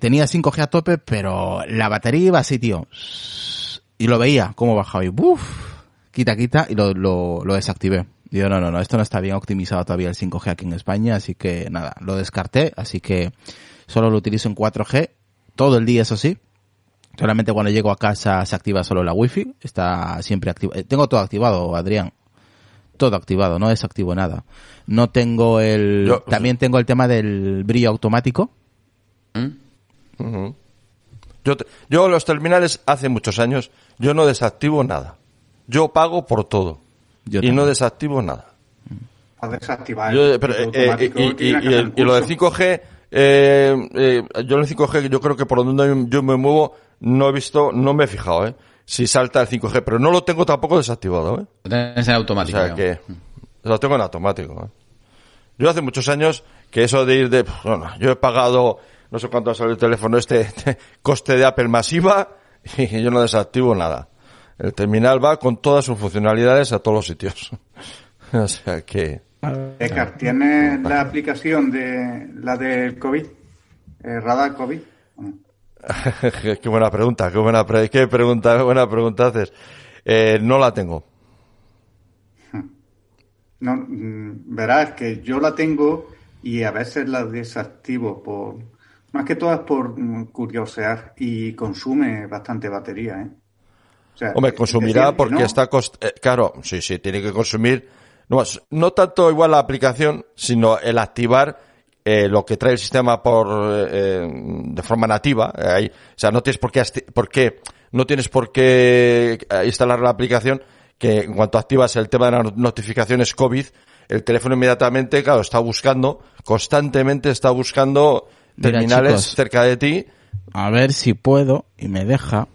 tenía 5G a tope, pero la batería iba así, tío. Y lo veía cómo bajaba y ¡buf! quita, quita y lo, lo, lo desactivé. Digo, no, no, no, esto no está bien optimizado todavía el 5G aquí en España, así que nada, lo descarté, así que solo lo utilizo en 4G, todo el día eso sí. Solamente cuando llego a casa se activa solo la wifi, está siempre activo. eh, Tengo todo activado, Adrián. Todo activado, no desactivo nada. No tengo el... Yo- también tengo el tema del brillo automático. ¿Mm? Yo, te- yo los terminales hace muchos años, yo no desactivo nada. Yo pago por todo. Yo y también. no desactivo nada. A desactivar. Yo, el pero, eh, automático, y, el, lo del curso. 5G, eh, eh, yo en el 5G, yo creo que por donde yo me muevo, no he visto, no me he fijado, ¿eh? Si salta el 5G, pero no lo tengo tampoco desactivado, ¿eh? Lo tenés en O automático. sea digamos. que lo tengo en automático. ¿eh? Yo hace muchos años que eso de ir de... Bueno, yo he pagado, no sé cuánto ha salido el teléfono este, este coste de Apple masiva y yo no desactivo nada. El terminal va con todas sus funcionalidades a todos los sitios. o sea que... Edgar, ¿tienes la aplicación de la del COVID? Eh, radar COVID. qué buena pregunta, qué buena, pre- qué pregunta, buena pregunta haces. Eh, no la tengo. No, mm, verás que yo la tengo y a veces la desactivo por más que todo es por mm, curiosear y consume bastante batería, ¿eh? O sea, Hombre, consumirá decir que porque no, está cost eh, claro, sí, sí, tiene que consumir no, no tanto igual la aplicación, sino el activar eh, lo que trae el sistema por eh, eh, de forma nativa, ahí. o sea, no tienes por qué, por qué no tienes por qué instalar la aplicación que en cuanto activas el tema de las notificaciones COVID, el teléfono inmediatamente, claro, está buscando, constantemente está buscando Mira, terminales chicos. cerca de ti. A ver si puedo y me deja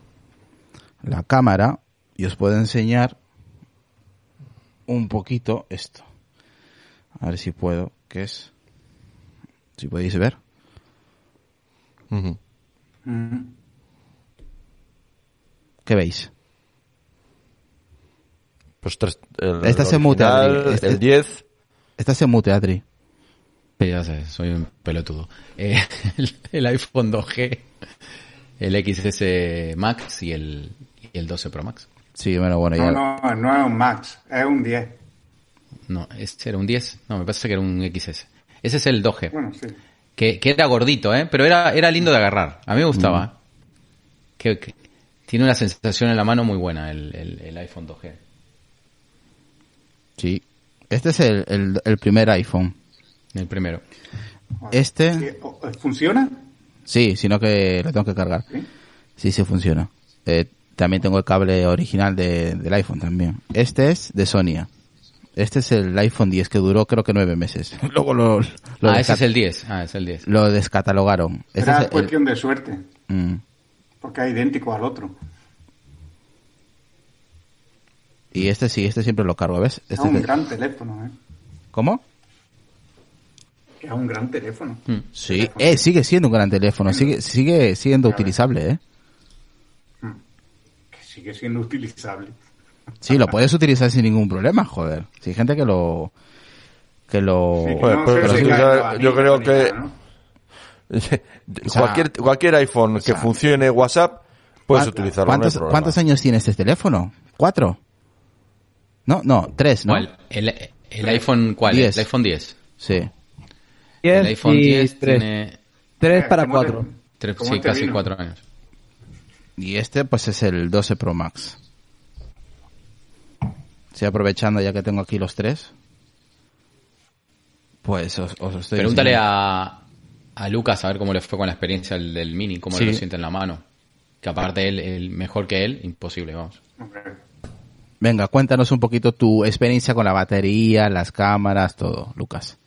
la cámara y os puedo enseñar un poquito esto. A ver si puedo, ¿qué es? Si podéis ver. Mm, ¿Qué veis? Pues tres, el, Esta se mutea, Adri. Este- el 10, Esta se mute, Adri. Ya sé, soy un pelotudo. Eh, el, el iPhone 2G, el XS Max y el, y el 12 Pro Max. Sí, bueno, bueno, ya. No, no, no es un Max, es un 10. No, ¿este era un 10? No, me parece que era un XS. Ese es el 2G, Bueno, sí. que, que era gordito, ¿eh? Pero era, era lindo de agarrar. A mí me gustaba. ¿eh? Que, que tiene una sensación en la mano muy buena el, el, el iPhone 2G. Sí. Este es el, el, el primer iPhone. El primero. Este, ¿Funciona? sí, sino que lo tengo que cargar. Sí. Sí, sí funciona. Eh, también tengo el cable original de, del iPhone también. Este es de Sonia. Este es el iPhone 10 que duró creo que nueve meses. Luego lo, lo, ah, ese es el 10. Ah, es el 10. lo descatalogaron. Este Era es el- cuestión de suerte. Mm. porque es idéntico al otro. Y este sí, este siempre lo cargo, ¿ves? Es Este un te- gran teléfono, ¿eh? ¿Cómo? Que Es un gran teléfono. Mm. Sí, Teléfono. eh, sigue siendo un gran teléfono, sigue, sigue siendo utilizable, ¿eh? Que sigue siendo utilizable. Sí, lo puedes utilizar sin ningún problema, joder. Si hay gente que lo... que lo... Sí, que no pero sí, yo- creo que- cualquier, cualquier iPhone que sea, funcione WhatsApp, puedes ¿Cuán- utilizarlo. ¿Cuántos, años tiene este teléfono? ¿Cuatro? No, no, tres, ¿no? ¿Cuál? ¿El, el iPhone cuál? Diez. ¿El iPhone 10? Sí. El iPhone y 10 tres. tiene Tres para ¿Cómo cuatro. te- tres- cómo sí, te casi vino? cuatro años. Y este pues es el 12 Pro Max. Estoy aprovechando ya que tengo aquí los tres. Pues os, os estoy Pregúntale a, a Lucas a ver cómo le fue con la experiencia del, del Mini, cómo Sí. lo siente en la mano. Que aparte él, él mejor que él, imposible, vamos. Venga, cuéntanos un poquito tu experiencia con la batería, las cámaras, todo, Lucas.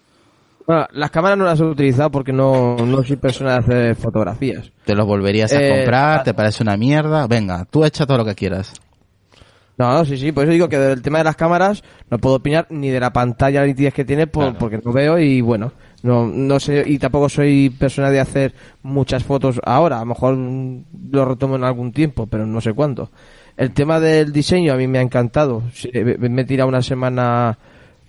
Bueno, las cámaras no las he utilizado porque no, no soy persona de hacer fotografías. ¿Te los volverías a Eh, comprar? ah. ¿Te parece una mierda? Venga, tú echa todo lo que quieras. No, no, sí, sí, por eso digo que del tema de las cámaras no puedo opinar ni de la pantalla la nitidez que tiene por- Claro. porque no veo y bueno, no, no sé, y tampoco soy persona de hacer muchas fotos ahora, a lo mejor mm, lo retomo en algún tiempo, pero no sé cuándo. El tema del diseño a mí me ha encantado, me me he tirado una semana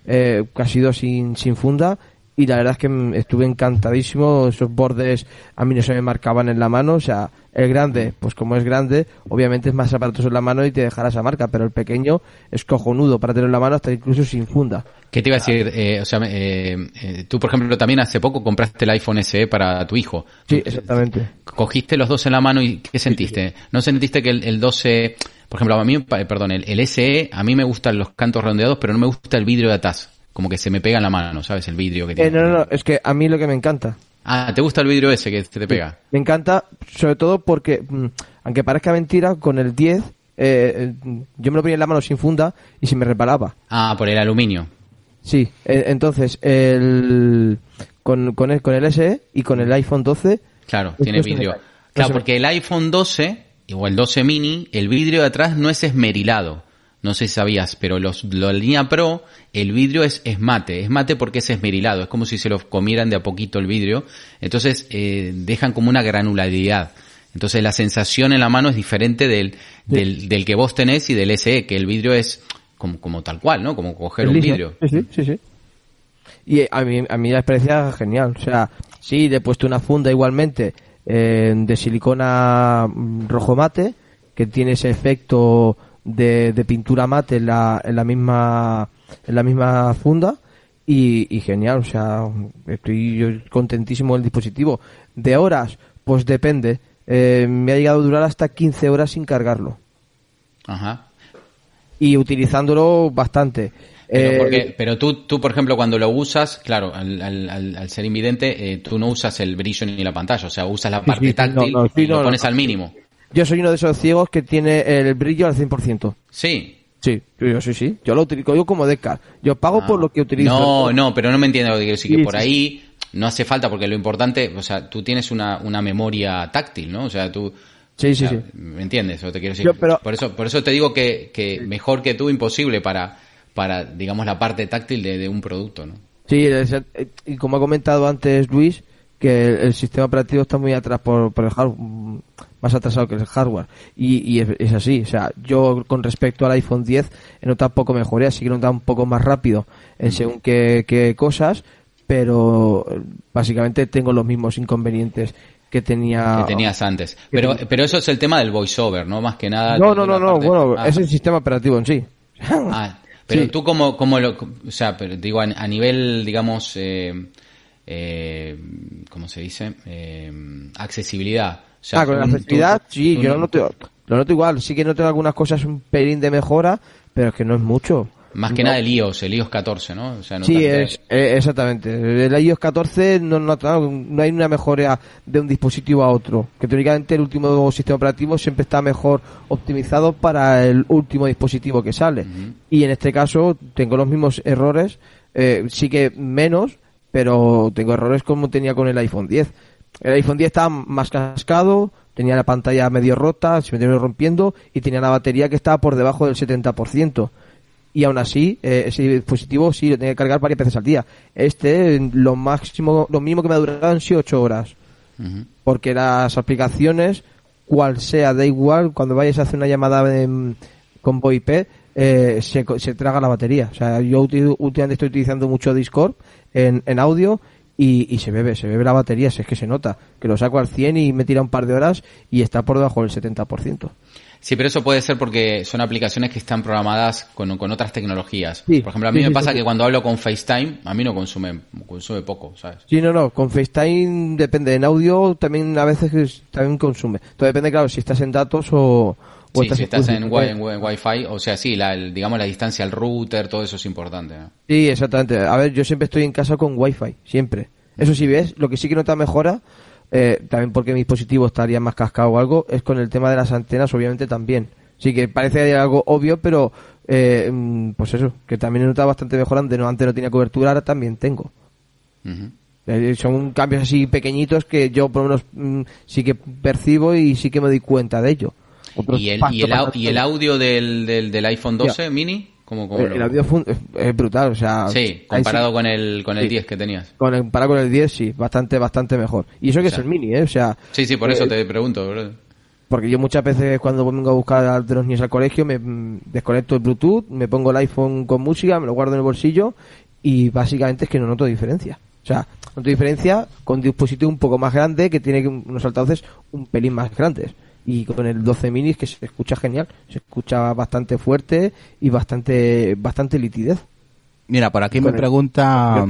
eh, casi dos sin, sin funda y la verdad es que mm, estuve encantadísimo, esos bordes a mí no se me marcaban en la mano, o sea, el grande, pues como es grande, obviamente es más aparatoso en la mano y te dejará esa marca, pero el pequeño es cojonudo para tenerlo en la mano hasta incluso sin funda. ¿Qué te iba a decir? Eh, o sea, eh, eh, tú, por ejemplo, también hace poco compraste el iPhone SE para tu hijo. Sí, exactamente. Cogiste los dos en la mano y ¿qué sentiste? ¿No sentiste que el, el 12, por ejemplo, a mí, perdón, el, el SE, a mí me gustan los cantos redondeados, pero no me gusta el vidrio de atrás. Como que se me pega en la mano, ¿sabes? El vidrio que Eh, tiene. no, no, no, es que a mí lo que me encanta, Ah, ¿te gusta el vidrio ese que te pega? me encanta sobre todo porque, mm, aunque parezca mentira, con el 10 eh, eh, yo me lo ponía en la mano sin funda y se me reparaba. Ah, por el aluminio. Sí, eh, entonces el con, con, el, con el SE y con el iPhone 12 Claro, tiene me vidrio. Claro, porque el iPhone 12 o el 12 mini, el vidrio de atrás no es esmerilado. No sé si sabías, pero los, la línea Pro, el vidrio es, es mate. Es mate porque es esmerilado. Es como si se lo comieran de a poquito el vidrio. Entonces, eh, dejan como una granularidad. Entonces, la sensación en la mano es diferente del, del, del que vos tenés y del SE, que el vidrio es como, como tal cual, ¿no? Como coger un vidrio. Sí, sí, sí. Y a mí, a mí la experiencia es genial. O sea, sí, le he puesto una funda igualmente eh, de silicona mm, rojo mate, que tiene ese efecto de, de pintura mate en la, en la misma en la misma funda y, y genial. O sea, estoy yo contentísimo del dispositivo. De horas, pues depende. Eh, me ha llegado a durar hasta 15 horas sin cargarlo Ajá. y utilizándolo bastante. Pero, Eh, porque, pero tú, tú, por ejemplo, cuando lo usas, claro, al, al, al- al ser invidente, eh, tú no usas el brillo ni la pantalla, o sea, usas la parte táctil no, no, sí, y lo no. pones al mínimo. Yo soy uno de esos ciegos que tiene el brillo al 100%. Sí. Sí, yo sí, sí. Yo lo utilizo yo como Decar. Yo pago Ah. por lo que utilizo. No, no, pero no me entiendes lo que quiero decir, Sí, que por ahí no hace falta, porque lo importante, o sea, tú tienes una, una memoria táctil, ¿no? O sea, tú... Sí, sí, o sea, sí. ¿Me entiendes? Lo que te quiero decir. Yo, pero- por eso, por eso te digo que, que mejor que tú, imposible para, para, digamos, la parte táctil de, de un producto, ¿no? Sí, eh, y como ha comentado antes Luis, que el, el sistema operativo está muy atrás por, por el hardware, más atrasado que el hardware. Y, y es, es así. O sea, yo con respecto al iPhone 10 he notado un poco mejoría, sí que he notado un poco más rápido en según qué, qué cosas, pero eh, básicamente tengo los mismos inconvenientes que tenía. que tenías antes. Pero, pero eso es el tema del voiceover, ¿no? Más que nada. No, no, no, no, parte- bueno, Ah. es el sistema operativo en sí. Ah, pero Sí. tú como, como lo, o sea, pero digo, a, a nivel, digamos, eh, eh, ¿cómo se dice? Eh, accesibilidad. O sea, ah, con la accesibilidad, tú- sí, tú yo no- lo noto, lo noto igual. Sí que noto algunas cosas un pelín de mejora, pero es que no es mucho. Más que No. nada el iOS, el iOS 14, ¿no? O sea, no Sí, es, eh, exactamente. El iOS 14 no, no, no hay una mejora de un dispositivo a otro. Que teóricamente el último sistema operativo siempre está mejor optimizado para el último dispositivo que sale. Y en este caso tengo los mismos errores, eh, sí que menos, pero tengo errores como tenía con el iPhone 10. El iPhone 10 está más cascado, Tenía la pantalla medio rota, se me terminó rompiendo y tenía la batería que estaba por debajo del 70%. Y aún así, eh, ese dispositivo sí lo tenía que cargar varias veces al día. Este, lo máximo, lo mínimo que me ha durado han sido 8 horas. Porque las aplicaciones, cual sea, da igual, cuando vayas a hacer una llamada en- con VoIP, eh, se, se traga la batería. O sea, yo últimamente estoy utilizando mucho Discord en, en audio y, y se bebe, se bebe la batería, si es que se nota. Que lo saco al 100 y me tira un par de horas y está por debajo del 70%. Sí, pero eso puede ser porque son aplicaciones que están programadas con, con otras tecnologías. Sí, Por ejemplo, a mí sí, me sí, pasa que cuando hablo con FaceTime, a mí no consume, consume poco, ¿sabes? Sí, no, no, con FaceTime depende. En audio también a veces es- también consume. Todo depende, claro, si estás en datos o, o Sí, si estás en, wi- en wi- Wi-Fi, o sea, sí, la, el- digamos la distancia al router, todo eso es importante. ¿no? Sí, exactamente. A ver, yo siempre estoy en casa con Wi-Fi, siempre. Eso sí, ves, lo que sí que nota mejora, eh, también porque mi dispositivo estaría más cascado o algo, es con el tema de las antenas, obviamente también. Sí que parece algo obvio, pero eh, mm, pues eso, que también he notado bastante mejor antes no, antes no tenía cobertura, ahora también tengo. Ujú. Eh, Son cambios así pequeñitos que yo por lo menos mm, sí que percibo y sí que me doy cuenta de ello. ¿Y el, pasto y, el, au- para- y el audio del, del, del iPhone 12 mini? ¿Cómo, cómo Eh, lo- el audio es, brutal, o sea... Sí, comparado con el, con el Sí. 10 que tenías. Con el, comparado con el 10, sí, bastante, bastante mejor. Y eso que O sea, es el mini, ¿eh? O sea, Sí, sí, por eh, eso te pregunto. bro. porque yo muchas veces cuando vengo a buscar a los niños al colegio me mm, desconecto el Bluetooth, me pongo el iPhone con música, me lo guardo en el bolsillo y básicamente es que no noto diferencia. O sea, noto diferencia con un dispositivo un poco más grande que tiene unos altavoces un pelín más grandes. Y con el 12 mini es que se escucha genial, se escucha bastante fuerte y bastante, bastante litidez. Mira, por aquí me el- pregunta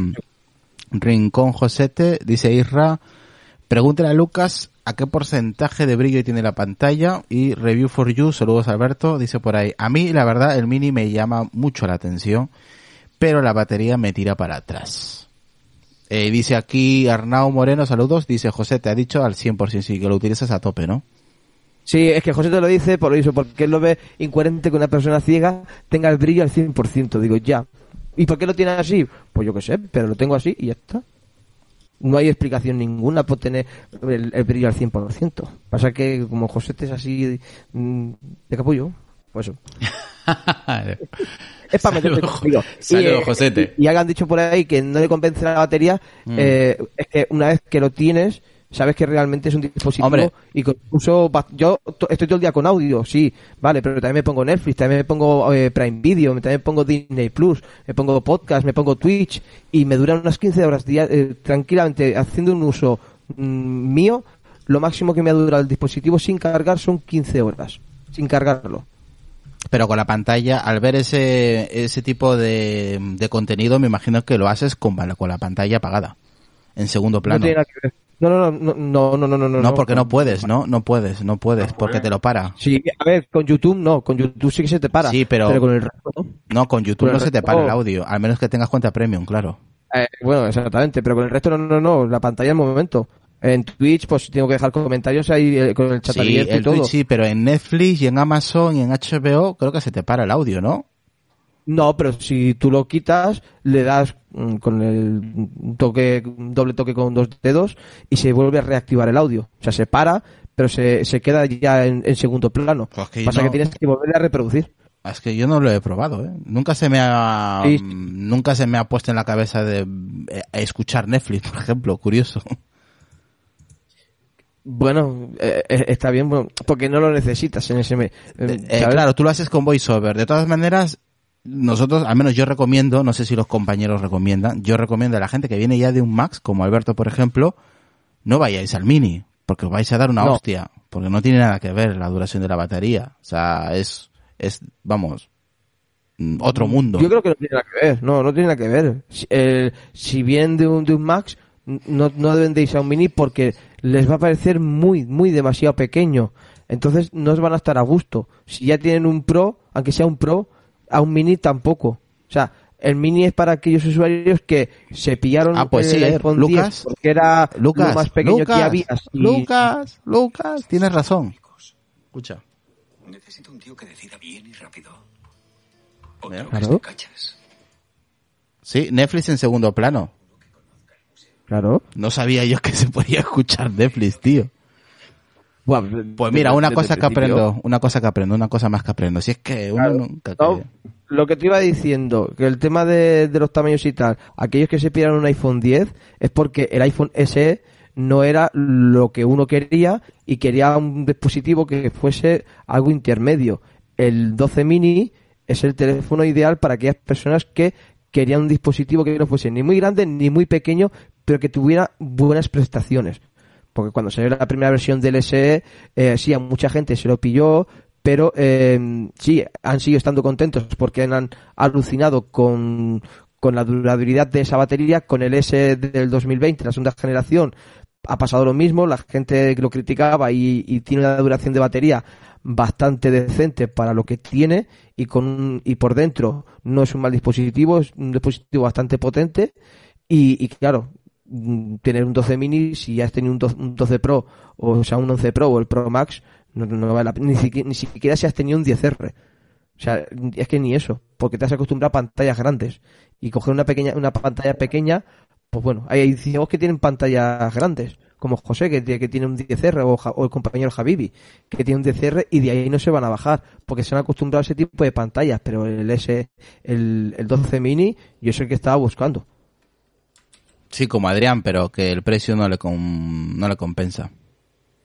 Rincón Josete, dice Isra, pregúntale a Lucas a qué porcentaje de brillo tiene la pantalla y Review for You, saludos Alberto, dice por ahí, a mí la verdad el mini me llama mucho la atención, pero la batería me tira para atrás. Eh, dice aquí Arnau Moreno, saludos, dice José, te ha dicho al 100% sí que lo utilizas a tope, ¿no? Sí, es que José te lo dice por eso, porque él lo ve incoherente que una persona ciega tenga el brillo al 100%. Digo, ya. ¿Y por qué lo tiene así? Pues yo qué sé, pero lo tengo así y ya está. No hay explicación ninguna por tener el, el brillo al 100%. Pasa que como José te es así mm, de capullo, pues eso. Es para meterte conmigo. saludos, y, Josete. Y, y hagan dicho por ahí que no le convence la batería, Mm. eh, es que una vez que lo tienes, sabes que realmente es un dispositivo Hombre. y con uso yo to- estoy todo el día con audio, sí, vale, pero también me pongo Netflix, también me pongo eh, Prime Video, también me pongo Disney Plus, me pongo podcast, me pongo Twitch y me duran unas 15 horas eh, tranquilamente haciendo un uso mm, mío. Lo máximo que me ha durado el dispositivo sin cargar son 15 horas, sin cargarlo. Pero con la pantalla, al ver ese, ese tipo de, de contenido, me imagino que lo haces con, con la pantalla apagada, en segundo No plano. tiene nada que ver. No, no, no, no, no, no, no, no. No, porque no puedes, ¿no? No puedes, no puedes, porque te lo para. Sí, a ver, con YouTube no, con YouTube sí que se te para. Sí, pero- con el resto no. No, con YouTube no se te para el audio, al menos que tengas cuenta premium, claro. Eh, bueno, exactamente, pero con el resto no, no, no, la pantalla en momento. En Twitch, pues tengo que dejar comentarios ahí eh, con el chat Sí, abierto y el todo. Twitch sí, pero en Netflix y en Amazon y en HBO creo que se te para el audio, ¿no? No, pero si tú lo quitas, le das mm, con el toque, doble toque con dos dedos y se vuelve a reactivar el audio. O sea, se para, pero se, se queda ya en, en segundo plano. Pues que Pasa no- que tienes que volver a reproducir. Es que yo no lo he probado, ¿eh? Nunca se me ha, Sí. mm, nunca se me ha puesto en la cabeza de eh, escuchar Netflix, por ejemplo, curioso. Bueno, eh, eh, está bien, porque no lo necesitas en ese... me- Eh, ¿sabes? claro, tú lo haces con VoiceOver. De todas maneras, nosotros, al menos yo recomiendo, no sé si los compañeros recomiendan, yo recomiendo a la gente que viene ya de un Max, como Alberto, por ejemplo, no vayáis al Mini, porque os vais a dar una No. hostia, porque no tiene nada que ver la duración de la batería. O sea, es, es, vamos, mm, otro mundo. Yo creo que no tiene nada que ver, no, no tiene nada que ver. Si, eh, si de un, de un Max, no, no deben de irse a un Mini porque les va a parecer muy, muy demasiado pequeño. Entonces no os van a estar a gusto. Si ya tienen un Pro, aunque sea un Pro, a un Mini tampoco. O sea, el Mini es para aquellos usuarios que se pillaron Ah, pues el sí, eh, iPhone Lucas, 10 porque era Lucas, lo más pequeño Lucas, que había. y- Lucas, Lucas, tienes razón. Escucha. Necesito un tío que decida bien y rápido. Otro Claro. cachas. Sí, Netflix en segundo plano. Claro. No sabía yo que se podía escuchar Netflix, tío. Pues mira, una cosa que aprendo, una cosa que aprendo, una cosa más que aprendo. Si es que uno Claro. nunca... No, lo que te iba diciendo, que el tema de, de los tamaños y tal, aquellos que se pidieron un iPhone 10 es porque el iPhone SE no era lo que uno quería y quería un dispositivo que fuese algo intermedio. El 12 mini es el teléfono ideal para aquellas personas que querían un dispositivo que no fuese ni muy grande ni muy pequeño, pero que tuviera buenas prestaciones. Porque cuando salió la primera versión del SE, eh, sí, a mucha gente se lo pilló, pero eh, sí, han seguido estando contentos porque han alucinado con, con la durabilidad de esa batería, con el S del 2020, la segunda generación. Ha pasado lo mismo, la gente lo criticaba y, y tiene una duración de batería bastante decente para lo que tiene y con un- y por dentro no es un mal dispositivo, es un dispositivo bastante potente y, y claro, tener un 12 mini, si ya has tenido un 12, un 12 Pro, o sea, un 11 Pro o el Pro Max, no, no vale la pena, ni siquiera, ni siquiera si has tenido un 10R. O sea, es que ni eso, porque te has acostumbrado a pantallas grandes. Y coger una pequeña, una pantalla pequeña, pues bueno, hay ciegos que tienen pantallas grandes, como José, que, que tiene un 10R, o, Ja- o el compañero Javibi, que tiene un 10R y de ahí no se van a bajar, porque se han acostumbrado a ese tipo de pantallas, pero el S, el, el 12 mini, yo es el que estaba buscando. Sí, como Adrián, pero que el precio no le, com- no le compensa.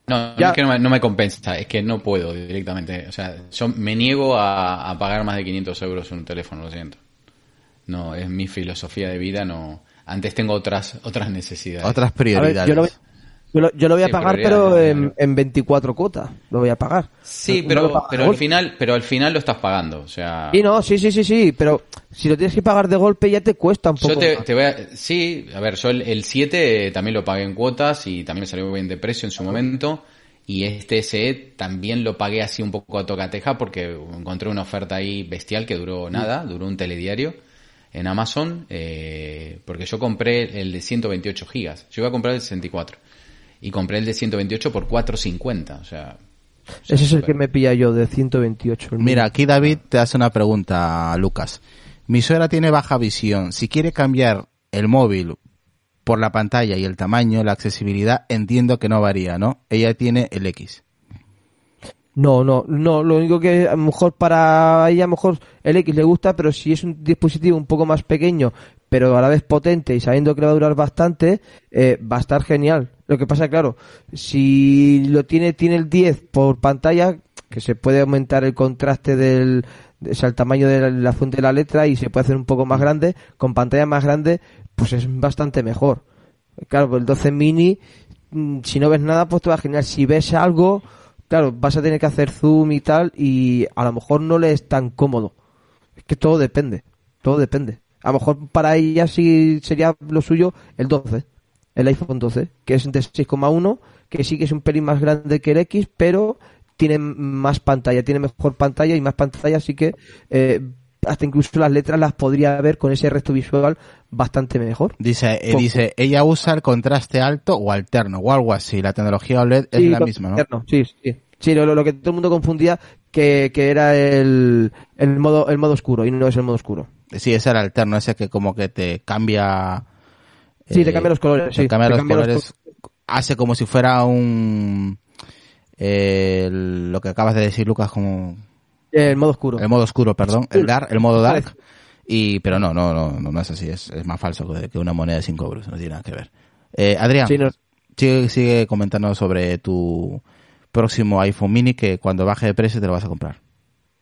No, Ya. no es que no me, no me compensa, es que no puedo directamente. O sea, yo me niego a, a pagar más de 500 euros en un teléfono, lo siento. No, es mi filosofía de vida, no. Antes tengo otras otras necesidades. Otras A ver, prioridades. yo, lo, voy- yo, lo, yo lo voy a Sí, pagar, pero en, en 24 cuotas. Lo voy a pagar. Sí, No- pero, pago pero al final, pero al final lo estás pagando, o sea. Sí, no, sí, sí, sí, sí, pero si lo tienes que pagar de golpe ya te cuesta un poco. Yo te, más. te voy a, sí, a ver, yo el, el 7 también lo pagué en cuotas y también me salió muy bien de precio en su momento. Y este SE también lo pagué así un poco a tocateja porque encontré una oferta ahí bestial que duró nada, duró un telediario en Amazon, eh, porque yo compré el de 128 gigas. Yo iba a comprar el 64 y compré el de 128 por 4.50, o sea... o sea, Ese es el que me pilla yo de 128. el Mira, aquí David te hace una pregunta, Lucas. Mi suegra tiene baja visión. Si quiere cambiar el móvil por la pantalla y el tamaño, la accesibilidad, entiendo que no varía, ¿no? Ella tiene el X. No, no, no, lo único que a lo mejor para ella a lo mejor el X le gusta, pero si es un dispositivo un poco más pequeño, pero a la vez potente y sabiendo que le va a durar bastante, eh, va a estar genial. Lo que pasa, claro, si lo tiene, tiene el 10 por pantalla, que se puede aumentar el contraste del, o sea, el tamaño de la, fuente de la letra y se puede hacer un poco más grande, con pantalla más grande, pues es bastante mejor. Claro, pues el 12 mini, mm, si no ves nada, pues te va genial. Si ves algo, claro, vas a tener que hacer zoom y tal, y a lo mejor no le es tan cómodo. Es que todo depende, todo depende. A lo mejor para ella sí sería lo suyo el 12, el iPhone 12, que es de 6,1, que sí que es un pelín más grande que el X, pero tiene más pantalla, tiene mejor pantalla y más pantalla, así que eh, hasta incluso las letras las podría ver con ese resto visual bastante mejor. Dice, eh, dice, ella usa el contraste alto o alterno o algo así. La tecnología OLED es la misma, ¿no? Sí, sí. Sí, lo, lo- lo que todo el mundo confundía que, que era el, el modo el modo oscuro y no es el modo oscuro. Sí, ese era alterno, ese que como que te cambia... Sí, te eh, cambia los colores. te cambia te los cambia los colores. Hace como si fuera un... eh, lo que acabas de decir, Lucas, como... El modo oscuro. El modo oscuro, perdón. El dark, el modo dark. Y, pero no, no, no, no, es así. Es, es más falso que, que una moneda de 5 euros. No tiene nada que ver. Eh, Adrián, Sí, no- sigue, sigue comentando sobre tu próximo iPhone mini que cuando baje de precio te lo vas a comprar.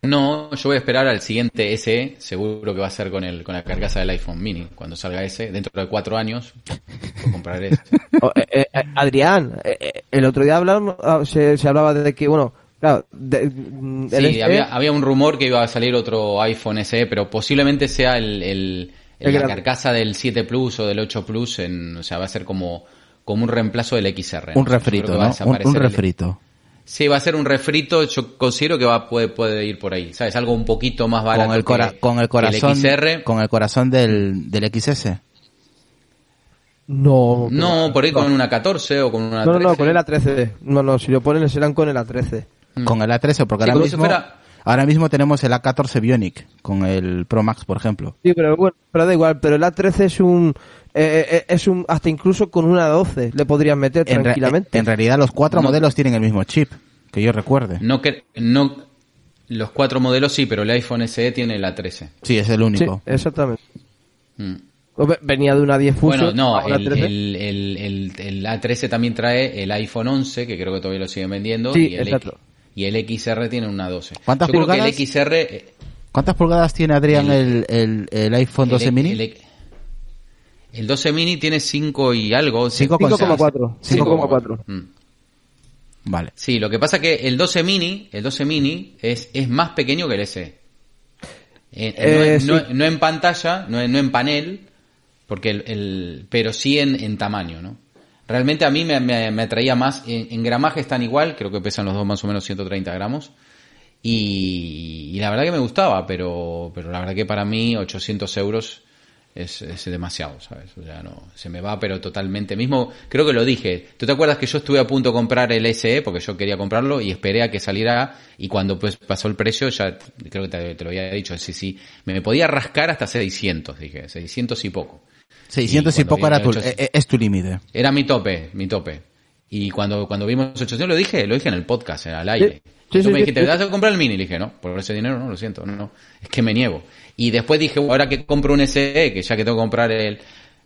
No, yo voy a esperar al siguiente SE, seguro que va a ser con el con la carcasa del iPhone mini. Cuando salga ese, dentro de cuatro años, voy a comprar ese. Oh, eh, eh, eh, Adrián, eh, el otro día hablamos, ah, se, se hablaba de que, bueno, claro, de- mm, Sí, SE había, había un rumor que iba a salir otro iPhone SE, pero posiblemente sea el, el, El la carcasa del 7 Plus o del 8 Plus, en, o sea, va a ser como, como un reemplazo del XR. ¿no? Un refrito, que va a ¿no? Un, desaparecer un el- refrito. Sí, va a ser un refrito, yo considero que va puede, puede ir por ahí, ¿sabes? Algo un poquito más barato Con el, cora- que- con el que corazón, XR. con el corazón del, del XS. No, No, por ahí con una 14 o con una no, no, no, 13. con el A13. No, no, si lo ponen serán con el A13. Mm. Con el A13, porque Sí, ahora como si mismo, fuera- Ahora mismo tenemos el A14 Bionic con el Pro Max, por ejemplo. Sí, pero bueno, pero da igual, pero el A13 es un eh, eh, es un hasta incluso con una 12 le podrían meter En, re- tranquilamente. en realidad los cuatro No. modelos tienen el mismo chip, que yo recuerde. No que no los cuatro modelos sí, pero el iPhone SE tiene la 13. Sí, es el sí, único. exactamente. Mm. Venía de una 10 Fusion Bueno, no, el, 13. el, el, el- el A13 también trae el iPhone 11, que creo que todavía lo siguen vendiendo, Sí, y, el. X- y el XR tiene una 12. ¿Cuántas Yo creo pulgadas? que el XR... eh, ¿Cuántas pulgadas tiene Adrián El- el, el, el iPhone 12 el, mini? El, el 12 mini tiene 5 y algo. Cinco con 5,4. 5,4. Mm. Vale. Sí, lo que pasa que el 12 mini, el 12 mini es, es más pequeño que el SE. Eh, eh, no, en- no- sí. no en pantalla, no en, no en panel, porque el, el- pero sí en, en tamaño, ¿no? Realmente a mí me, me- me atraía más, en, gramaje están igual, creo que pesan los dos más o menos 130 gramos, y, la verdad que me gustaba, pero, pero la verdad que para mí 800 euros es, demasiado, ¿sabes? O sea, no, se me va, pero totalmente. Mismo, creo que lo dije. ¿Tú te acuerdas que yo estuve a punto de comprar el SE porque yo quería comprarlo y esperé a que saliera y cuando pues pasó el precio, ya creo que te, te lo había dicho, sí, sí, me, me podía rascar hasta 600, dije, 600 y poco. 600 y, cuando poco era tu, 800. eh, es tu límite. Era mi tope, mi tope. Y cuando, cuando vimos 800, lo dije, lo dije en el podcast, al aire. Sí, Y tú sí, me sí, dijiste, sí. ¿te vas a comprar el mini? Le dije, no, por ese dinero no, lo siento, no, no, es que me niego. Y después dije, ahora que compro un SE, que ya que tengo que comprar el,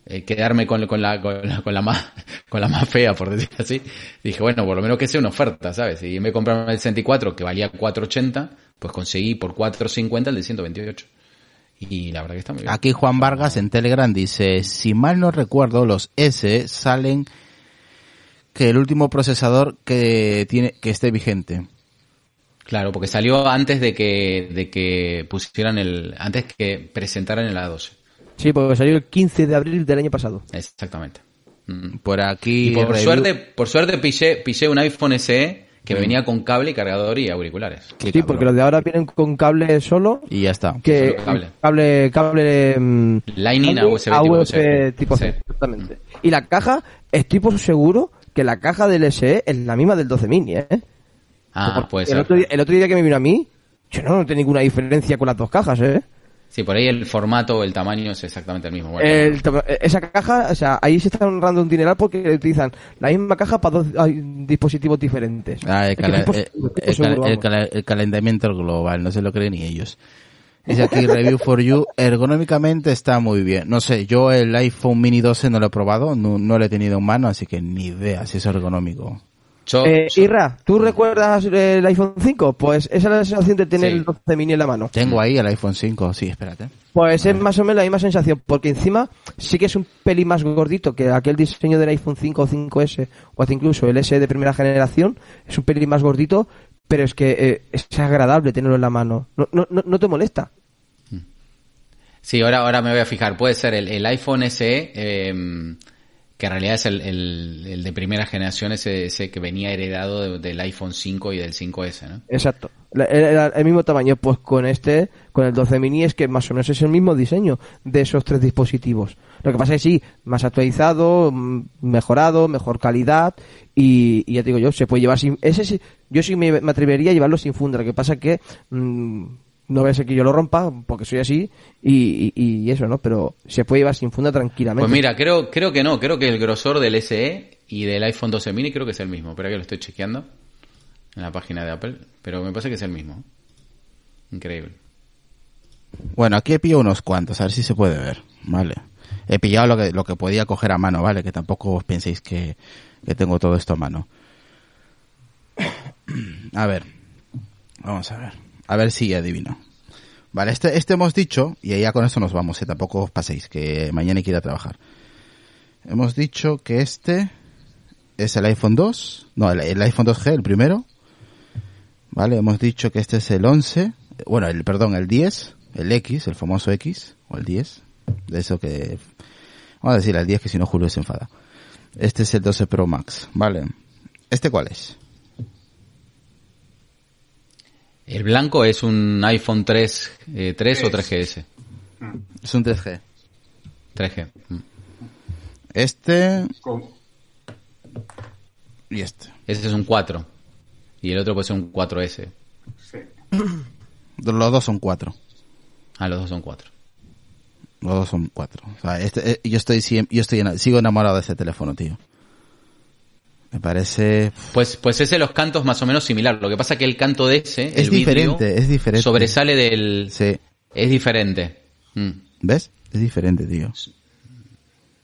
eh, quedarme con, con la, con la, con la más, con la más fea, por decirlo así, dije, bueno, por lo menos que sea una oferta, ¿sabes? Y me compré el 64, que valía 4.80, pues conseguí por 4.50 el de 128. Y la verdad que está muy bien. Aquí Juan Vargas en Telegram dice, si mal no recuerdo, los S salen que el último procesador que tiene que esté vigente. Claro, porque salió antes de que, de que pusieran el, antes que presentaran el A12. Sí, porque salió el 15 de abril del año pasado. Exactamente. Mm. Por aquí Y por review- suerte, por suerte pillé, pillé un iPhone SE que venía con cable, cargador y auriculares. Qué Sí, cabrón. porque los de ahora vienen con cable solo. y ya está. Que cable. cable, cable, mm, Lightning a USB a tipo USB C. tipo C, exactamente. Y la caja, estoy por seguro que la caja del SE es la misma del 12 mini, ¿eh? Ah, puede el ser. Otro día, el otro día que me vino a mí, yo no noté ninguna diferencia con las dos cajas, ¿eh? Sí, por ahí el formato, el tamaño es exactamente el mismo. Bueno, El esa caja, o sea, ahí se están ahorrando un dineral porque utilizan la misma caja para dos dispositivos diferentes. Ah, el, el- seguro, cala- el calentamiento global, no se lo creen ni ellos. Dice aquí Review for You, ergonómicamente está muy bien. No sé, yo el iPhone Mini 12 no lo he probado, no, no lo he tenido en mano, así que ni idea si es ergonómico. Eh, Irra, ¿tú recuerdas eh, el iPhone 5? Pues esa es la sensación de tener Sí. el 12 mini en la mano. Tengo ahí el iPhone 5, sí, espérate. Pues es más o menos la misma sensación, porque encima sí que es un pelín más gordito que aquel diseño del iPhone 5 o 5S, o hasta incluso el S de primera generación, es un pelín más gordito, pero es que eh, es agradable tenerlo en la mano. No, no, no, no te molesta. Sí, ahora, ahora me voy a fijar. Puede ser el, el iPhone SE, eh, que en realidad es el, el, de primera generación, ese, ese que venía heredado de- del iPhone 5 y del 5S, ¿no? Exacto. Era el mismo tamaño, pues con este, con el 12 mini es que más o menos es el mismo diseño de esos tres dispositivos. Lo que pasa es que sí, más actualizado, mm, mejorado, mejor calidad y, y ya te digo yo, se puede llevar sin... Ese sí, yo sí me, me atrevería a llevarlo sin funda. Lo que pasa es que mm, no vaya a ser que yo lo rompa porque soy así y, y- y eso, ¿no? Pero se puede llevar sin funda tranquilamente. Pues mira, creo, creo que no, creo que el grosor del SE y del iPhone 12 mini creo que es el mismo. Espera que lo estoy chequeando en la página de Apple, pero me parece que es el mismo. Increíble. Bueno, aquí he pillado unos cuantos, a ver si se puede ver, ¿vale? He pillado lo que, lo que podía coger a mano, ¿vale? Que tampoco os penséis que, que tengo todo esto a mano. A ver, vamos a ver, a ver si adivino. Vale, este, este hemos dicho, y ya con esto nos vamos, que tampoco os paséis, que mañana hay que ir a trabajar. Hemos dicho que este es el iPhone 2, no, el, el iPhone 2G, el primero. Vale, hemos dicho que este es el 11, bueno, el, perdón, el 10, el X, el famoso X, o el 10, de eso que, vamos a decir el 10 que si no Julio se enfada. Este es el 12 Pro Max, vale. ¿Este cuál es? El blanco es un iPhone 3, eh, 3 o 3GS. Es un 3G. 3G. mm. Este Con- y este. Ese es un 4. Y el otro puede ser un 4S. sí. Los dos son cuatro. Ah, los dos son cuatro. Los dos son cuatro. O sea, este, eh, yo estoy yo estoy sigo enamorado de ese teléfono, tío. Me parece Pues, pues ese los cantos más o menos similar. Lo que pasa que el canto de ese, Es el diferente, es diferente. sobresale del, sí, es diferente. Mm. ¿ves? Es diferente, tío.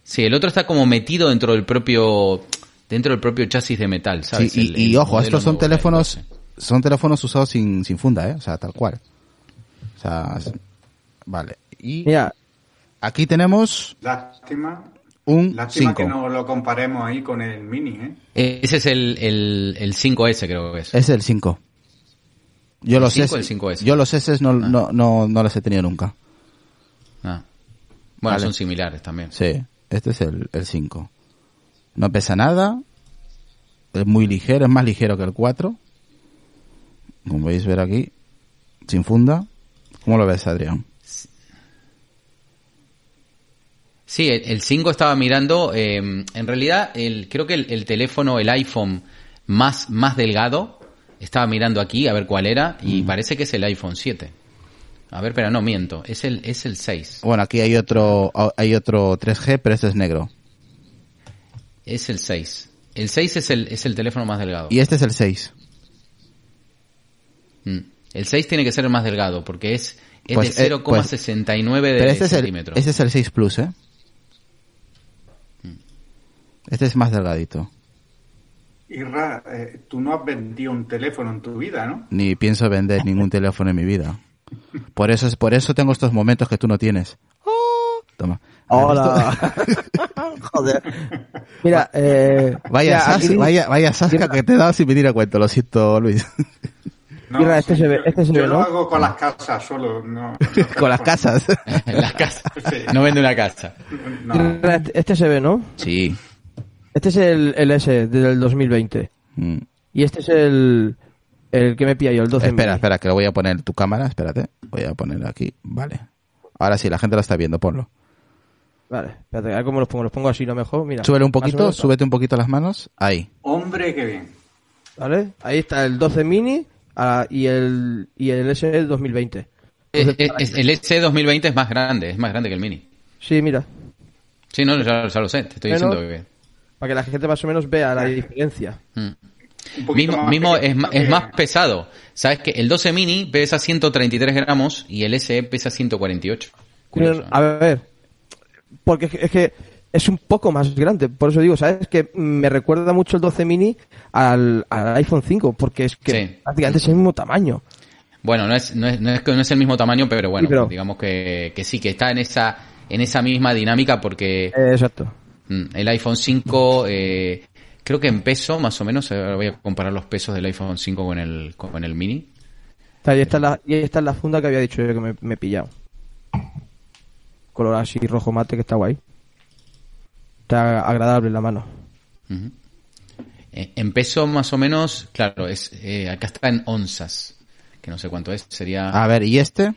Sí, el otro está como metido dentro del propio, dentro del propio chasis de metal, ¿sabes? Sí, y, El- y el ojo, estos son teléfonos 12. son teléfonos usados sin, sin funda, ¿eh? O sea, tal cual. O sea, vale. Y Mira, aquí tenemos Lástima, un lástima 5. que no lo comparemos ahí con el Mini, ¿eh? Ese es el, el, el 5S, creo que es. Es el 5. Yo ¿El los 5 S, o el 5S? yo los S no, no, no, no los he tenido nunca. Ah. Bueno, Vale. son similares también. Sí, este es el, el 5. No pesa nada. Es muy ligero, es más ligero que el 4. Como podéis ver aquí. Sin funda. ¿Cómo lo ves, Adrián? Sí, el, el 5 estaba mirando, eh, en realidad el, creo que el, el teléfono, el iPhone más, más delgado, estaba mirando aquí a ver cuál era y parece que es el iPhone 7. A ver, pero no miento, es el, es el 6. Bueno, aquí hay otro, hay otro 3G, pero este es negro. Es el 6. El 6 es el, es el teléfono más delgado. Y este es el 6. Mm. El 6 tiene que ser el más delgado porque es, es Pues, de eh, 0,69 de Pero este es, el, centímetros. este es el 6 Plus, ¿eh? Este es más delgadito. Irra, eh, tú no has vendido un teléfono en tu vida, ¿no? Ni pienso vender ningún teléfono en mi vida. Por eso, es, por eso tengo estos momentos que tú no tienes. Oh, toma. hola. Joder. Mira, eh, Vaya, mira, sas- aquí- vaya, vaya sasca que te he dado sin venir a cuento, lo siento, Luis. No, Mira, este se ve- yo- este se yo ve, lo ¿no? hago con las casas solo, no. Con las casas. En la casa. Sí. No vende una casa. No. Este, este se ve, ¿no? Sí. Este es el, el S del 2020. Mm. Y este es el, el que me pilla yo, el 12 Espera, mini. espera, que lo voy a poner tu cámara, espérate. Voy a poner aquí, vale. Ahora sí, la gente lo está viendo, ponlo. Vale, espérate, a ver cómo los pongo. Los pongo así, lo mejor. Mira. Súbele un poquito, súbete un poquito las manos. Ahí. Hombre, qué bien. ¿Vale? Ahí está el 12 mini ah, y el y el S del 2020. Eh, eh, es- el S 2020 es más grande, es más grande que el Mini. Sí, mira. Sí, no, ya, ya lo sé, te estoy Bueno, diciendo que... Para que la gente más o menos vea la diferencia. Mm. Un poquito Mismo, es, es más pesado. Sabes que el 12 mini pesa 133 gramos y el SE pesa 148. Curioso, a ver, porque es que, es un poco más grande. Por eso digo, ¿sabes? Que me recuerda mucho el 12 mini al, al iPhone 5, porque es que Sí. prácticamente es el mismo tamaño. Bueno, no es, no es, no es, que no es el mismo tamaño, pero bueno, Sí, pero- digamos que, que sí, que está en esa, en esa misma dinámica porque Eh, exacto. Mm, el iPhone 5, eh, creo que en peso, más o menos, ahora voy a comparar los pesos del iPhone 5 con el, con el mini. Y esta es la, y esta es la funda que había dicho yo que me, me he pillado. Color así rojo mate que está guay. Está agradable en la mano. Eh, En peso, más o menos, claro, es eh, acá está en onzas, que no sé cuánto es, sería... A ver, ¿y este?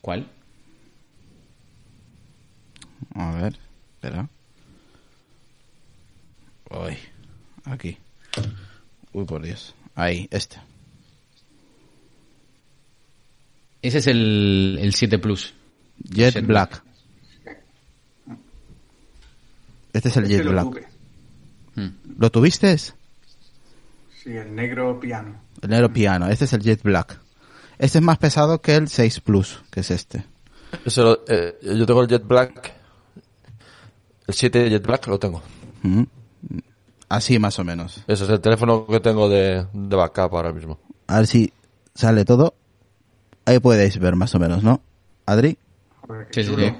¿Cuál? A ver, espera. Uy, aquí. Uy, por Dios. Ahí, este. Ese es el, el 7 Plus. Jet Jet Black. Este es el Este Jet lo Black. tuve. Mm. ¿Lo tuviste? Sí, el negro piano. El negro piano. Este es el Jet Black. Este es más pesado que el 6 Plus, que es este. Eh, yo tengo el Jet Black. El 7 Jet Black lo tengo. Mm. Así más o menos. Ese es el teléfono que tengo de, de backup ahora mismo. A ver si sale todo. Ahí podéis ver más o menos, ¿no? Adri. Sí, sí, sí.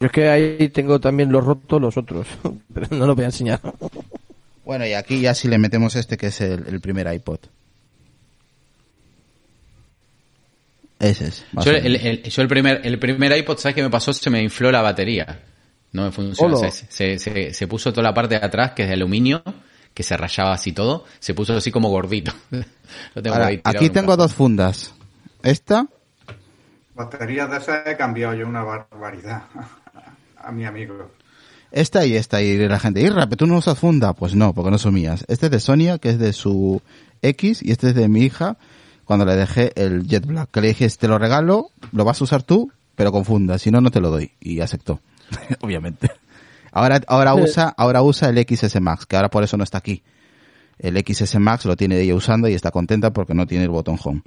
Yo es que ahí tengo también los rotos los otros, pero no los voy a enseñar. Bueno, y aquí ya si le metemos este que es el, el primer iPod. Ese es. el, el- yo el primer, el primer iPod, ¿sabes qué me pasó? Se me infló la batería. No me funcionó. Se, se, se puso toda la parte de atrás, que es de aluminio, que se rayaba así todo. Se puso así como gordito. Lo tengo Ahora, ahí tirado aquí en tengo dos fundas. Esta Baterías de esas he cambiado yo una barbaridad a mi amigo. Esta y esta, y la gente, Irra, pero tú no usas funda. Pues no, porque no son mías. Este es de Sonia, que es de su X, y este es de mi hija, cuando le dejé el Jet Black. Que le dije, te lo regalo, lo vas a usar tú, pero confunda, si no, no te lo doy. Y aceptó, obviamente. Ahora, ahora usa, ahora usa el XS Max, que ahora por eso no está aquí. El XS Max lo tiene ella usando y está contenta porque no tiene el botón home.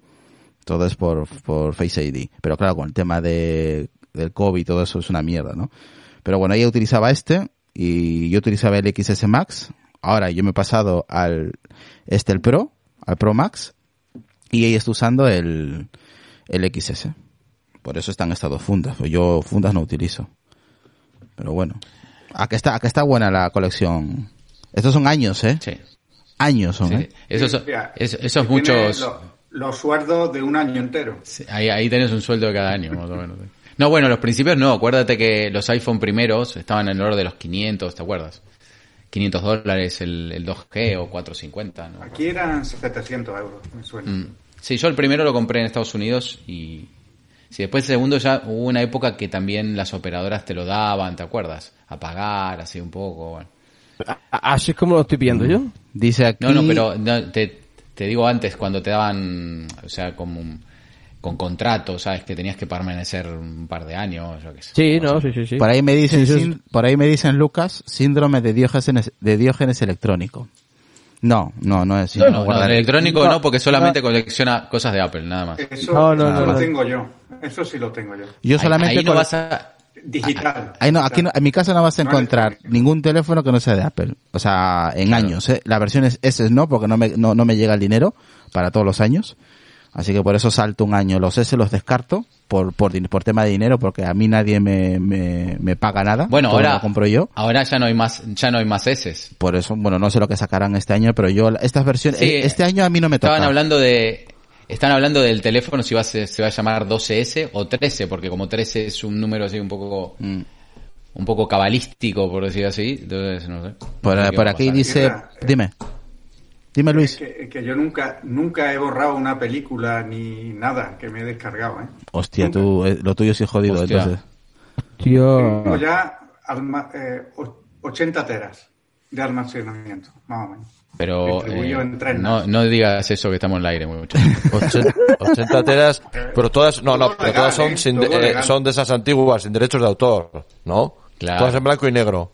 Todo es por, por Face ID. Pero claro, con el tema de, del COVID y todo eso es una mierda, ¿no? Pero bueno, ella utilizaba este y yo utilizaba el XS Max. Ahora yo me he pasado al, este el Pro, al Pro Max, y ella está usando el, el XS. Por eso están estas dos fundas. Yo fundas no utilizo. Pero bueno. Aquí está, aquí está buena la colección. Estos son años, ¿eh? Sí. Años son, sí. ¿eh? Esos, son- Mira, esos muchos... lo- los sueldos de un año entero. Sí, Ahí, ahí tenés un sueldo de cada año, más o menos. No, bueno, los principios no. Acuérdate que los iPhone primeros estaban en el orden de los 500, ¿te acuerdas? 500 dólares el, el 2G o 450, ¿no? Aquí eran 700 euros, me suena. Mm. Sí, yo el primero lo compré en Estados Unidos y... Sí, después el segundo ya hubo una época que también las operadoras te lo daban, ¿te acuerdas? A pagar, así un poco, bueno. A- Así es como lo estoy pidiendo yo. Dice aquí. No, no, pero no, te, te digo antes, cuando te daban, o sea, como un- con contrato, ¿sabes? Que tenías que permanecer un par de años, yo qué sé. Sí, no, sí, sí, sí. Por ahí me dicen, Sí, sí. sin- por ahí me dicen Lucas, síndrome de diógenes, de diógenes electrónico. No, no, no es. No, no, no, no, electrónico No, no, porque solamente colecciona cosas de Apple, nada más. Eso, No, no, eso no, lo no. tengo yo. Eso sí lo tengo yo. Yo Ahí- solamente ahí no cole- vas a... Digital. Ahí no, aquí no- en mi casa no vas a No encontrar ningún teléfono que no sea de Apple. O sea, en años, ¿eh? La versión es S no, porque no me, no, no me llega el dinero para todos los años. Así que por eso salto un año. Los S los descarto por, por, tema de dinero, porque a mí nadie me, me, me paga nada. Bueno, ahora, lo compro yo. ahora ya no hay más, ya no hay más S. Por eso, bueno, no sé lo que sacarán este año, pero yo, estas versiones, Sí, eh, este año a mí no me toca. Estaban hablando de, están hablando del teléfono si va a ser- se va a llamar 12S o 13, porque como 13 es un número así un poco, Mm. un poco cabalístico, por decir así, entonces no sé. Por, No sé aquí pasar. dice, Mira, eh, dime, dime Luis. Que, que yo nunca, nunca he borrado una película ni nada que me he descargado, ¿eh? Hostia, tú, eh, lo tuyo sí es jodido, Hostia. entonces. Tío. Tengo ya alma- eh, o- 80 teras de almacenamiento, más o menos. Pero eh, en no, no digas eso que estamos en el aire mucho. 80, 80 teras, pero todas, no, no, pero todas son, ¿eh? sin, eh, son de esas antiguas, sin derechos de autor, ¿no? Claro. Todas en blanco y negro.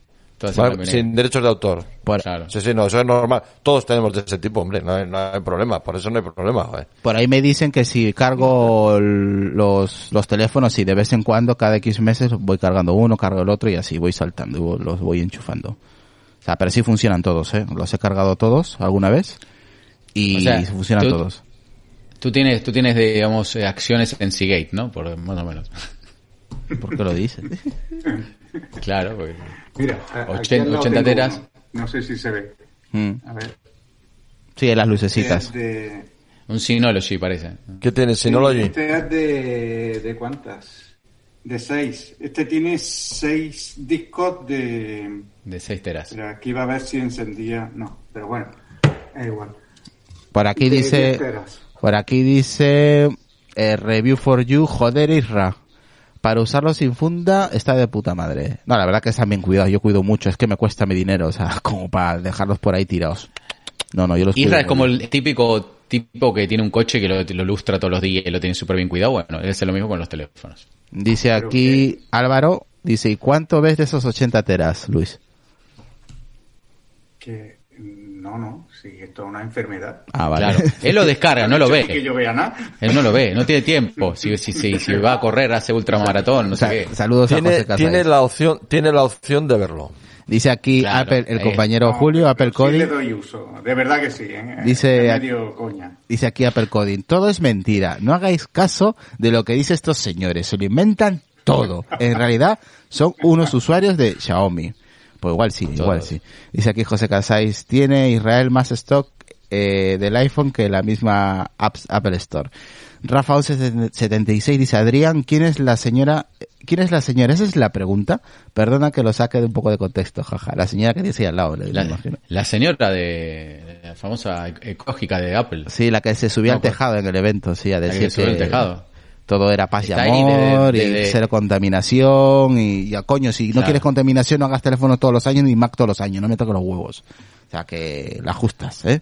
Sin derechos de autor. Claro. Sí, sí, no, eso es normal. Todos tenemos de ese tipo, hombre, no hay, no hay problema, por eso no hay problema, joder. por ahí me dicen que si cargo los, los teléfonos y de vez en cuando, cada X meses, voy cargando uno, cargo el otro y así voy saltando y los voy enchufando. O sea, pero sí funcionan todos, ¿eh? Los he cargado todos alguna vez y O sea, funcionan tú- todos. Tú tienes, tú tienes, digamos, eh, acciones en Seagate, ¿no? Por, más o menos. ¿Por qué lo dices? Claro, porque... Mira, a- aquí Ochen- al lado 80 tengo teras. uno. No sé si se ve. Mm. A ver. Sí, las lucecitas. De, Un Synology parece. ¿Qué tienes, Synology? Este es de, de cuántas? De seis. Este tiene seis discos de... De 6 teras. Pero aquí va a ver si encendía... No, pero bueno, es igual. Por aquí De dice, 10 teras. por aquí dice, eh, review for you, joder Isra. Para usarlo sin funda está de puta madre. No, la verdad que están bien cuidados. Yo cuido mucho. Es que me cuesta mi dinero, o sea, como para dejarlos por ahí tirados. No, no, yo los Isra cuido es como bien. el típico tipo que tiene un coche que lo, lo lustra todos los días y lo tiene súper bien cuidado. Bueno, es lo mismo con los teléfonos. Dice aquí Álvaro, dice, ¿y cuánto ves de esos 80 teras, Luis? Que no, no, sí, esto es una enfermedad. Ah, vale. Claro. Él lo descarga, no lo Ni que ve. yo vea nada. Él no lo ve, no tiene tiempo. Si, si, si, si va a correr, hace ultramaratón, no sé qué. saludos a Tiene, José tiene la opción, tiene la opción de verlo. Dice aquí Claro, Apple, el eh. compañero No, Julio, Apple sí Coding. le doy uso, de verdad que sí. ¿eh? Dice- medio coña. Dice aquí Apple Coding, todo es mentira, no hagáis caso de lo que dicen estos señores, se lo inventan todo. En realidad son unos usuarios de Xiaomi. Pues igual sí, igual sí. Dice aquí José Casais, tiene Israel más stock eh, del iPhone que la misma apps- Apple Store. Rafa 76 dice, Adrián, ¿quién es la señora? ¿Quién es la señora? Esa es la pregunta. Perdona que lo saque de un poco de contexto, jaja. La señora que dice al lado, le- La, imagino. la señora de la famosa ecológica de Apple. Sí, la que se subía No, al pues- tejado en el evento, sí, a La que decir subió que tejado. Todo era paz y de- amor de- y cero contaminación y ya coño, si no Claro. quieres contaminación no hagas teléfono todos los años ni Mac todos los años, no me toques los huevos. O sea que la ajustas, ¿eh?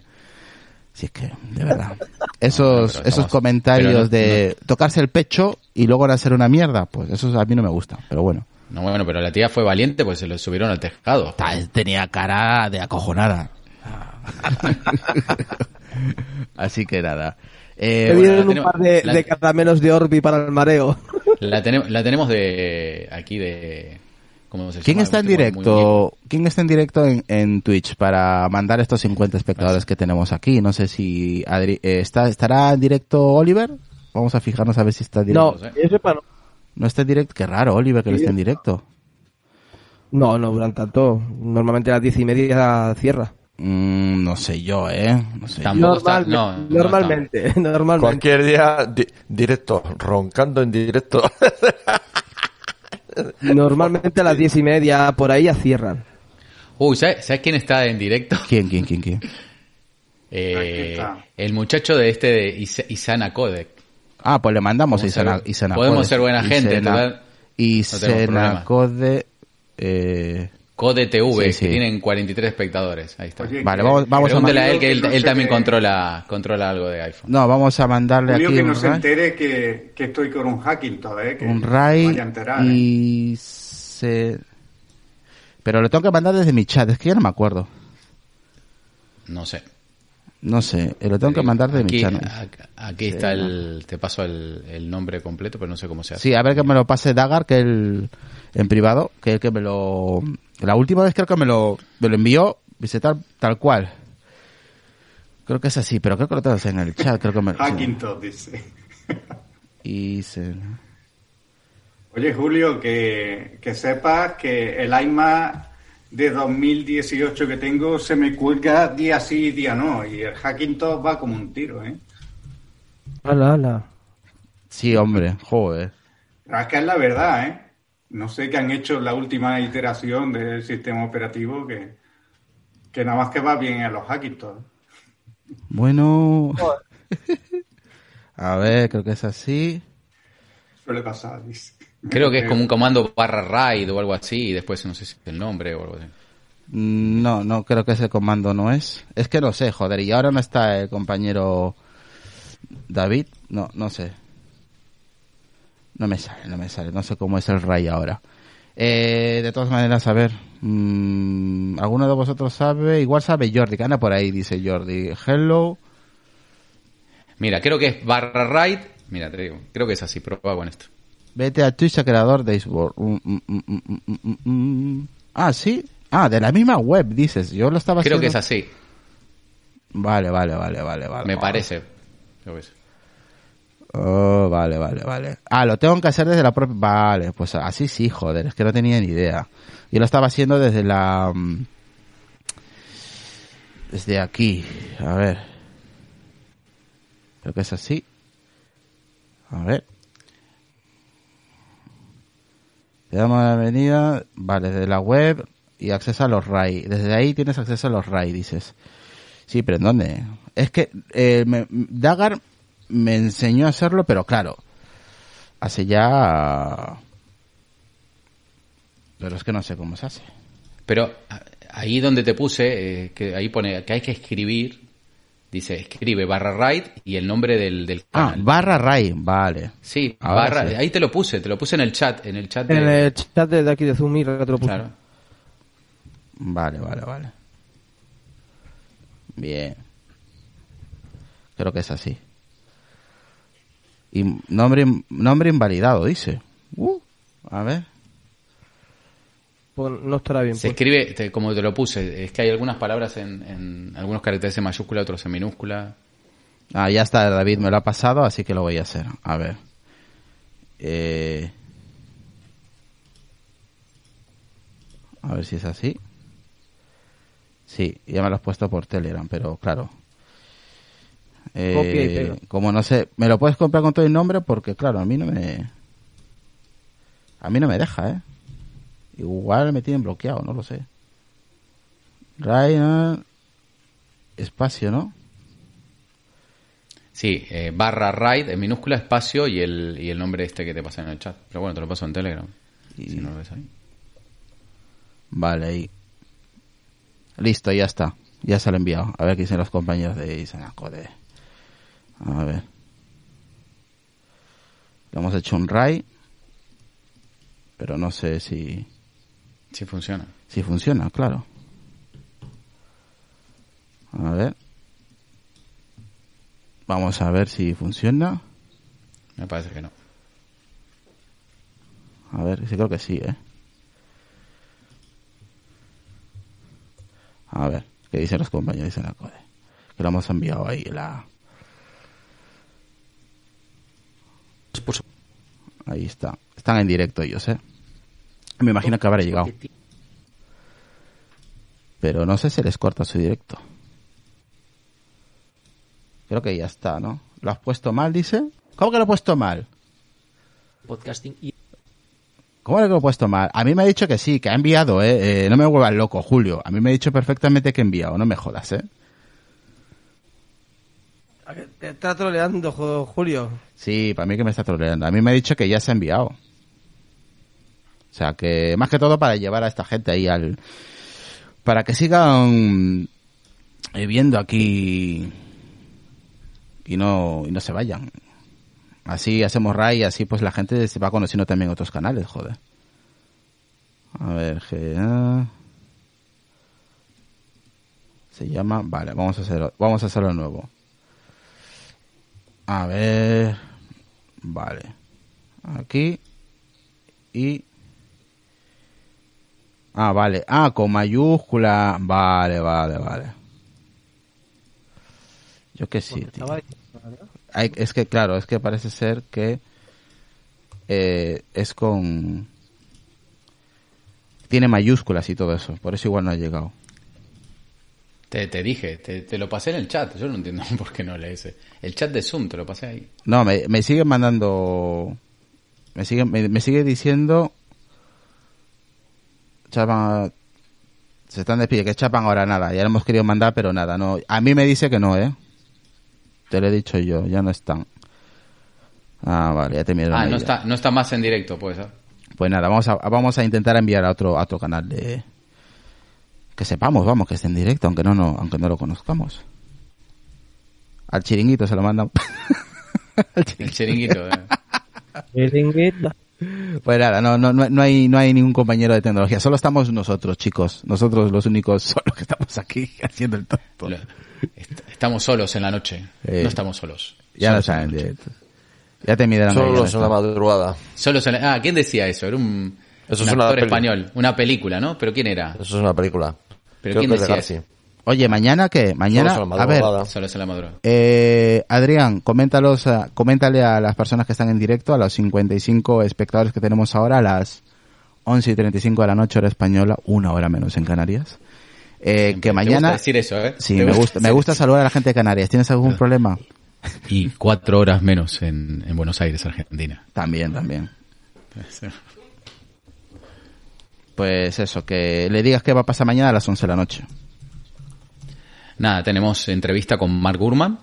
Si es que, de verdad. Esos, esos comentarios no- de tocarse el pecho y luego hacer una mierda, pues eso a mí no me gusta, pero bueno. No, bueno, pero la tía fue valiente pues se lo subieron al tejado. Tenía cara de acojonada. Así que nada. Eh, dieron un tenemos- par de, la- de caramelos de Orbi para el mareo. La, tenemos la tenemos de aquí de... ¿cómo se ¿Quién llama? está en directo? ¿Quién está en directo en, en Twitch para mandar estos 50 espectadores que tenemos aquí? No sé si Adri- eh, está estará en directo Oliver. Vamos a fijarnos a ver si está en directo. no. No está en directo. Qué raro, Oliver, que no esté en directo. No, no duran tanto. Normalmente a las diez y media cierra. Mm, no sé yo, ¿eh? No sé. Tampoco está- Normal- no, no normalmente, normalmente. Cualquier día di- directo, roncando en directo. Normalmente a las diez y media por ahí ya cierran. Uy, ¿sabes, ¿sabes quién está en directo? ¿Quién, quién, quién, quién? Eh, está. el muchacho de este de Is- Isana Codec. Ah, pues le mandamos a Podemos Isana, ser- Isana podemos Code. ser buena gente, problema. Code, eh, Code TV, Sí, sí. que tienen 43 espectadores. Ahí está. Oye, Vale, que- vamos- vamos a Pregúntele a él que él, no él también te- controla, controla algo de iPhone. No, vamos a mandarle Julio, aquí que un no se entere que, que estoy con un hacking todavía, que un vaya a enterar, ¿eh? y se... Pero lo tengo que mandar desde mi chat, es que ya no me acuerdo. No sé. No sé, eh, lo tengo que mandar aquí, mi chat. ac- Aquí está el... Te paso el, el nombre completo, pero no sé cómo se hace. Sí, a ver que me lo pase Dagar, que él en privado, que el que me lo... La última vez creo que me lo, me lo envió, dice tal, tal cual. Creo que es así, pero creo que lo tengo en el chat, creo que me... Hackintosh, dice. Y se... Oye, Julio, que, que sepas que el iMac de 2018 que tengo se me cuelga día sí y día no. Y el Hackintosh va como un tiro, ¿eh? Ala, ala. Sí, hombre, joder. Pero es que es la verdad, ¿eh? No sé qué han hecho la última iteración del sistema operativo que, que nada más que va bien a los Hackintosh. Bueno... A ver, creo que es así. Suele pasar, dice. Creo que es como un comando barra raid o algo así, y después no sé si es el nombre o algo así. Mm, No, no creo que ese comando no es. Es que no sé, joder. Y ahora no está el compañero David. No, no sé. No me sale, no me sale. No sé cómo es el Ray ahora. Eh, de todas maneras, a ver. mm, ¿Alguno de vosotros sabe? Igual sabe Jordi, que anda por ahí, dice Jordi. Hello. Mira, creo que es barra raid. Mira, te digo, creo que es así, prueba con esto. Vete a Twitch a creador de Xbox. Mm, mm, mm. Ah, sí. Ah, de la misma web, dices. Yo lo estaba Creo que es así, Vale, vale, vale, vale, vale. me vale. parece. Oh, vale, vale, vale. Ah, lo tengo que hacer desde la propia... Vale, pues así sí, joder, es que no tenía ni idea. Yo lo estaba haciendo desde la... Desde aquí, a ver. Creo que es así. A ver. Damos la bienvenida, vale, desde la web y acceso a los RAI. Desde ahí tienes acceso a los RAI, dices. Sí, pero ¿en dónde? Es que eh, me- Dagar me enseñó a hacerlo, pero claro, hace ya... Pero es que no sé cómo se hace. Pero a- ahí donde te puse, eh, que ahí pone que hay que escribir, dice escribe barra raid y el nombre del, del Ah, canal. barra Ray, vale. sí, ahora barra, sí. ahí te lo puse, te lo puse en el chat, en el chat de, En el chat de aquí de Zoom, mira que te lo puse. claro. Vale, vale, vale. Bien. Creo que es así. Y nombre, nombre invalidado, dice. Uh, a ver. Pues no estará bien. Se pues. escribe, te- como te lo puse, es que hay algunas palabras en, en algunos caracteres en mayúscula, otros en minúscula. Ah, ya está, David me lo ha pasado, así que lo voy a hacer. A ver. Eh... A ver si es así. Sí, ya me lo has puesto por Telegram, pero claro. Eh, Copia y pega. como no sé, me lo puedes comprar con todo el nombre porque claro, a mí no me a mí no me deja, ¿eh? Igual me tienen bloqueado, no lo sé. Ryan espacio, ¿no? Sí, eh, barra raid en minúscula, espacio y el, y el nombre este que te pasa en el chat. Pero bueno, te lo paso en Telegram. Y- Si no lo ves ahí. Vale, ahí. Listo, ya está. Ya se lo he enviado. A ver qué dicen los compañeros de Isana. Joder. A ver. Le hemos hecho un RAI. Pero no sé si, Sí funciona. si funciona, claro. A ver. Vamos a ver si funciona. Me parece que no. A ver, sí creo que sí, ¿eh? A ver, ¿qué dicen los compañeros? Dicen la code. Que lo hemos enviado ahí, la... Ahí está. Están en directo ellos, ¿eh? Me imagino que habrá llegado. Pero no sé si les corta su directo. Creo que ya está, ¿no? ¿Lo has puesto mal, dice? ¿Cómo que lo he puesto mal? podcasting y ¿Cómo que lo he puesto mal? A mí me ha dicho que sí, que ha enviado, ¿eh? Eh, no me vuelvas loco, Julio. A mí me ha dicho perfectamente que ha enviado, no me jodas, ¿eh? Te está troleando, Julio. Sí, para mí que me está troleando. A mí me ha dicho que ya se ha enviado. O sea, que más que todo para llevar a esta gente ahí al... Para que sigan eh, viendo aquí y no, y no se vayan. Así hacemos RAI y así pues la gente se va conociendo también otros canales, joder. A ver, GA. Se llama... Vale, vamos a hacerlo, vamos a hacerlo nuevo. A ver. Vale. Aquí. Y. Ah, vale. Ah, con mayúscula. Vale, vale, vale. Yo que sí, tío. Estaba- Hay- es que, claro, es que parece ser que eh, es con... Tiene mayúsculas y todo eso. Por eso igual no ha llegado. Te, te dije, te, te lo pasé en el chat. Yo no entiendo por qué no lees. El chat de Zoom te lo pasé ahí. No, me, me sigue mandando... Me sigue, me, me sigue diciendo... Chapan... Se están despidiendo, que chapan ahora nada. Ya lo hemos querido mandar, pero nada. no A mí me dice que no, ¿eh? Te lo he dicho yo, ya no están. Ah, vale, ya te miro. Ah, no está, no está más en directo, pues. ¿eh? Pues nada, vamos a, vamos a intentar enviar a otro, a otro canal de... Que sepamos, vamos, que esté en directo, aunque no, no, aunque no lo conozcamos. Al chiringuito se lo mandan. Al El chiringuito. ¿eh? Chiringuito. Pues nada, no, no, no, hay, no hay ningún compañero de tecnología. Solo estamos nosotros, chicos. Nosotros los únicos solos que estamos aquí haciendo el tonto. Lo- est- Estamos solos en la noche. Eh, no estamos solos. Ya lo Solos en la saben. Ya te miran Solo en la madrugada. Solos en la- Ah, ¿quién decía eso? Era un, Eso un es una actor español. Una película, ¿no? ¿Pero quién era? Eso es una película. ¿Pero Creo quién decía? Oye, mañana qué? Mañana, la a ver, la madrugada. Eh, Adrián, coméntalos, a- coméntale a las personas que están en directo, a los 55 espectadores que tenemos ahora, a las 11 y 35 de la noche, hora española, una hora menos en Canarias. Eh, que mañana... gusta decir eso, ¿eh? Sí, me gusta, me saludar a la gente de Canarias. ¿Tienes algún problema? Y cuatro horas menos en, en Buenos Aires, Argentina. También, también. Pues eso, que le digas que va a pasar mañana a las 11 de la noche. Nada, tenemos entrevista con Mark Gurman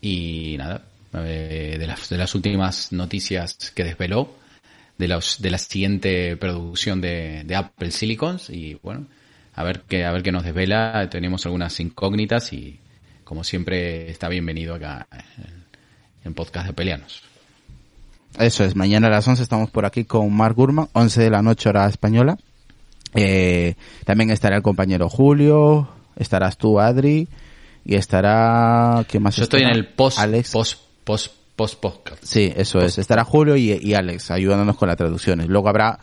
y nada, eh, de, las, de las últimas noticias que desveló, de, los, de la siguiente producción de, Apple Silicons y bueno, a ver qué a ver qué nos desvela. Tenemos algunas incógnitas y como siempre está bienvenido acá en, en podcast de Peleanos. Eso es, mañana a las 11 estamos por aquí con Mark Gurman, 11 de la noche hora española. Eh, también estará el compañero Julio, estarás tú, Adri, y estará... ¿Quién más Yo estoy en el post Alex. post post post podcast. Sí, eso es. Estará Julio y, y Alex ayudándonos con las traducciones. Luego habrá,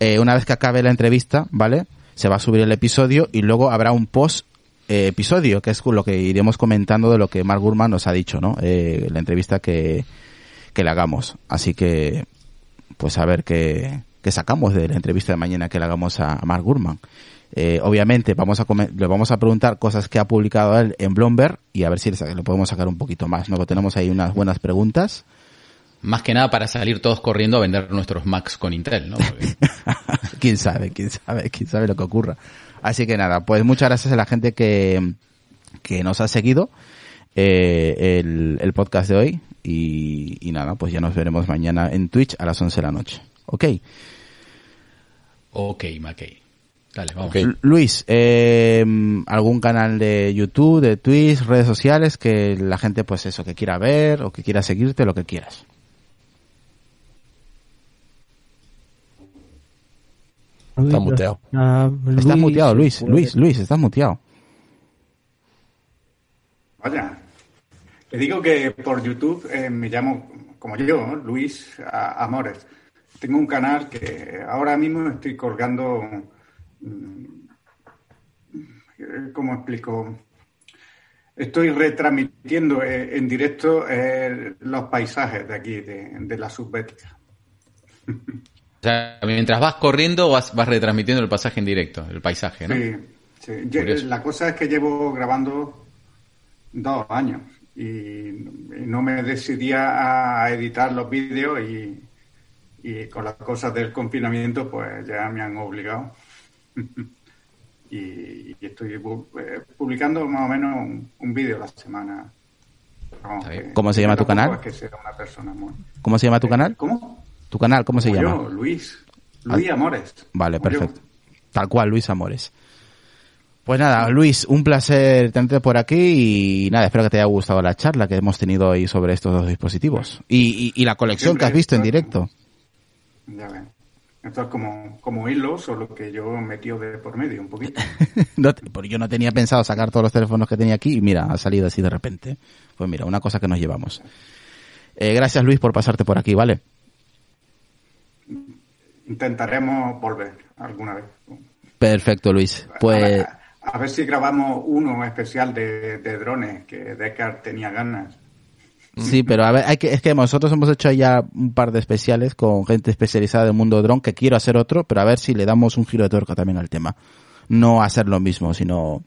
eh, una vez que acabe la entrevista, ¿vale? Se va a subir el episodio y luego habrá un post eh, episodio, que es lo que iremos comentando de lo que Mark Gurman nos ha dicho, ¿no? Eh, la entrevista que, que le hagamos. Así que, pues a ver qué, qué sacamos de la entrevista de mañana que le hagamos a, a Mark Gurman. Eh, obviamente vamos a le vamos a preguntar cosas que ha publicado él en Bloomberg y a ver si le, podemos sacar un poquito más, ¿no? Tenemos ahí unas buenas preguntas. Más que nada para salir todos corriendo a vender nuestros Macs con Intel, ¿no? Porque- quién sabe, quién sabe, quién sabe lo que ocurra. Así que nada, pues muchas gracias a la gente que, que nos ha seguido eh, el, el podcast de hoy y, y nada, pues ya nos veremos mañana en Twitch a las 11 de la noche. Ok, ok, Mackey. Dale, vamos. Luis, eh, ¿algún canal de YouTube, de Twitch, redes sociales que la gente, pues eso, que quiera ver o que quiera seguirte, lo que quieras? Está muteado. Ah, Estás muteado, Luis. Luis, Luis, estás muteado. Vaya. Le digo que por YouTube eh, me llamo, como yo, ¿no? Luis Amores. Tengo un canal que ahora mismo estoy colgando, ¿cómo explico? Estoy retransmitiendo eh, en directo eh, los paisajes de aquí, de, de la subbética. O sea, mientras vas corriendo, vas, vas retransmitiendo el pasaje en directo, el paisaje, ¿no? Sí, sí. Curioso. La cosa es que llevo grabando dos años y, y no me decidía a editar los vídeos y, y con las cosas del confinamiento pues ya me han obligado. y, y estoy eh, publicando más o menos un, un vídeo a la semana. Que- ¿Cómo se llama tu canal? Es que sea una persona muy... ¿Cómo se llama tu canal? ¿Cómo? ¿Tu canal cómo se Como llama? Yo, Luis. Luis Amores. Vale, yo. perfecto. Tal cual, Luis Amores. Pues nada, Luis, un placer tenerte por aquí y nada, espero que te haya gustado la charla que hemos tenido hoy sobre estos dos dispositivos. Y, y, y la colección que has visto en directo. Ya ven. Esto es como, como hilo, solo que yo metido de por medio un poquito. No porque yo no tenía pensado sacar todos los teléfonos que tenía aquí y mira, ha salido así de repente. Pues mira, una cosa que nos llevamos. Eh, gracias Luis por pasarte por aquí, ¿vale? Intentaremos volver alguna vez. Perfecto, Luis. Pues A, a ver si grabamos uno especial de, de drones, que Deckard tenía ganas. Sí, pero a ver, hay que, es que nosotros hemos hecho ya un par de especiales con gente especializada del mundo dron, que quiero hacer otro, pero a ver si le damos un giro de tuerca también al tema. No hacer lo mismo, sino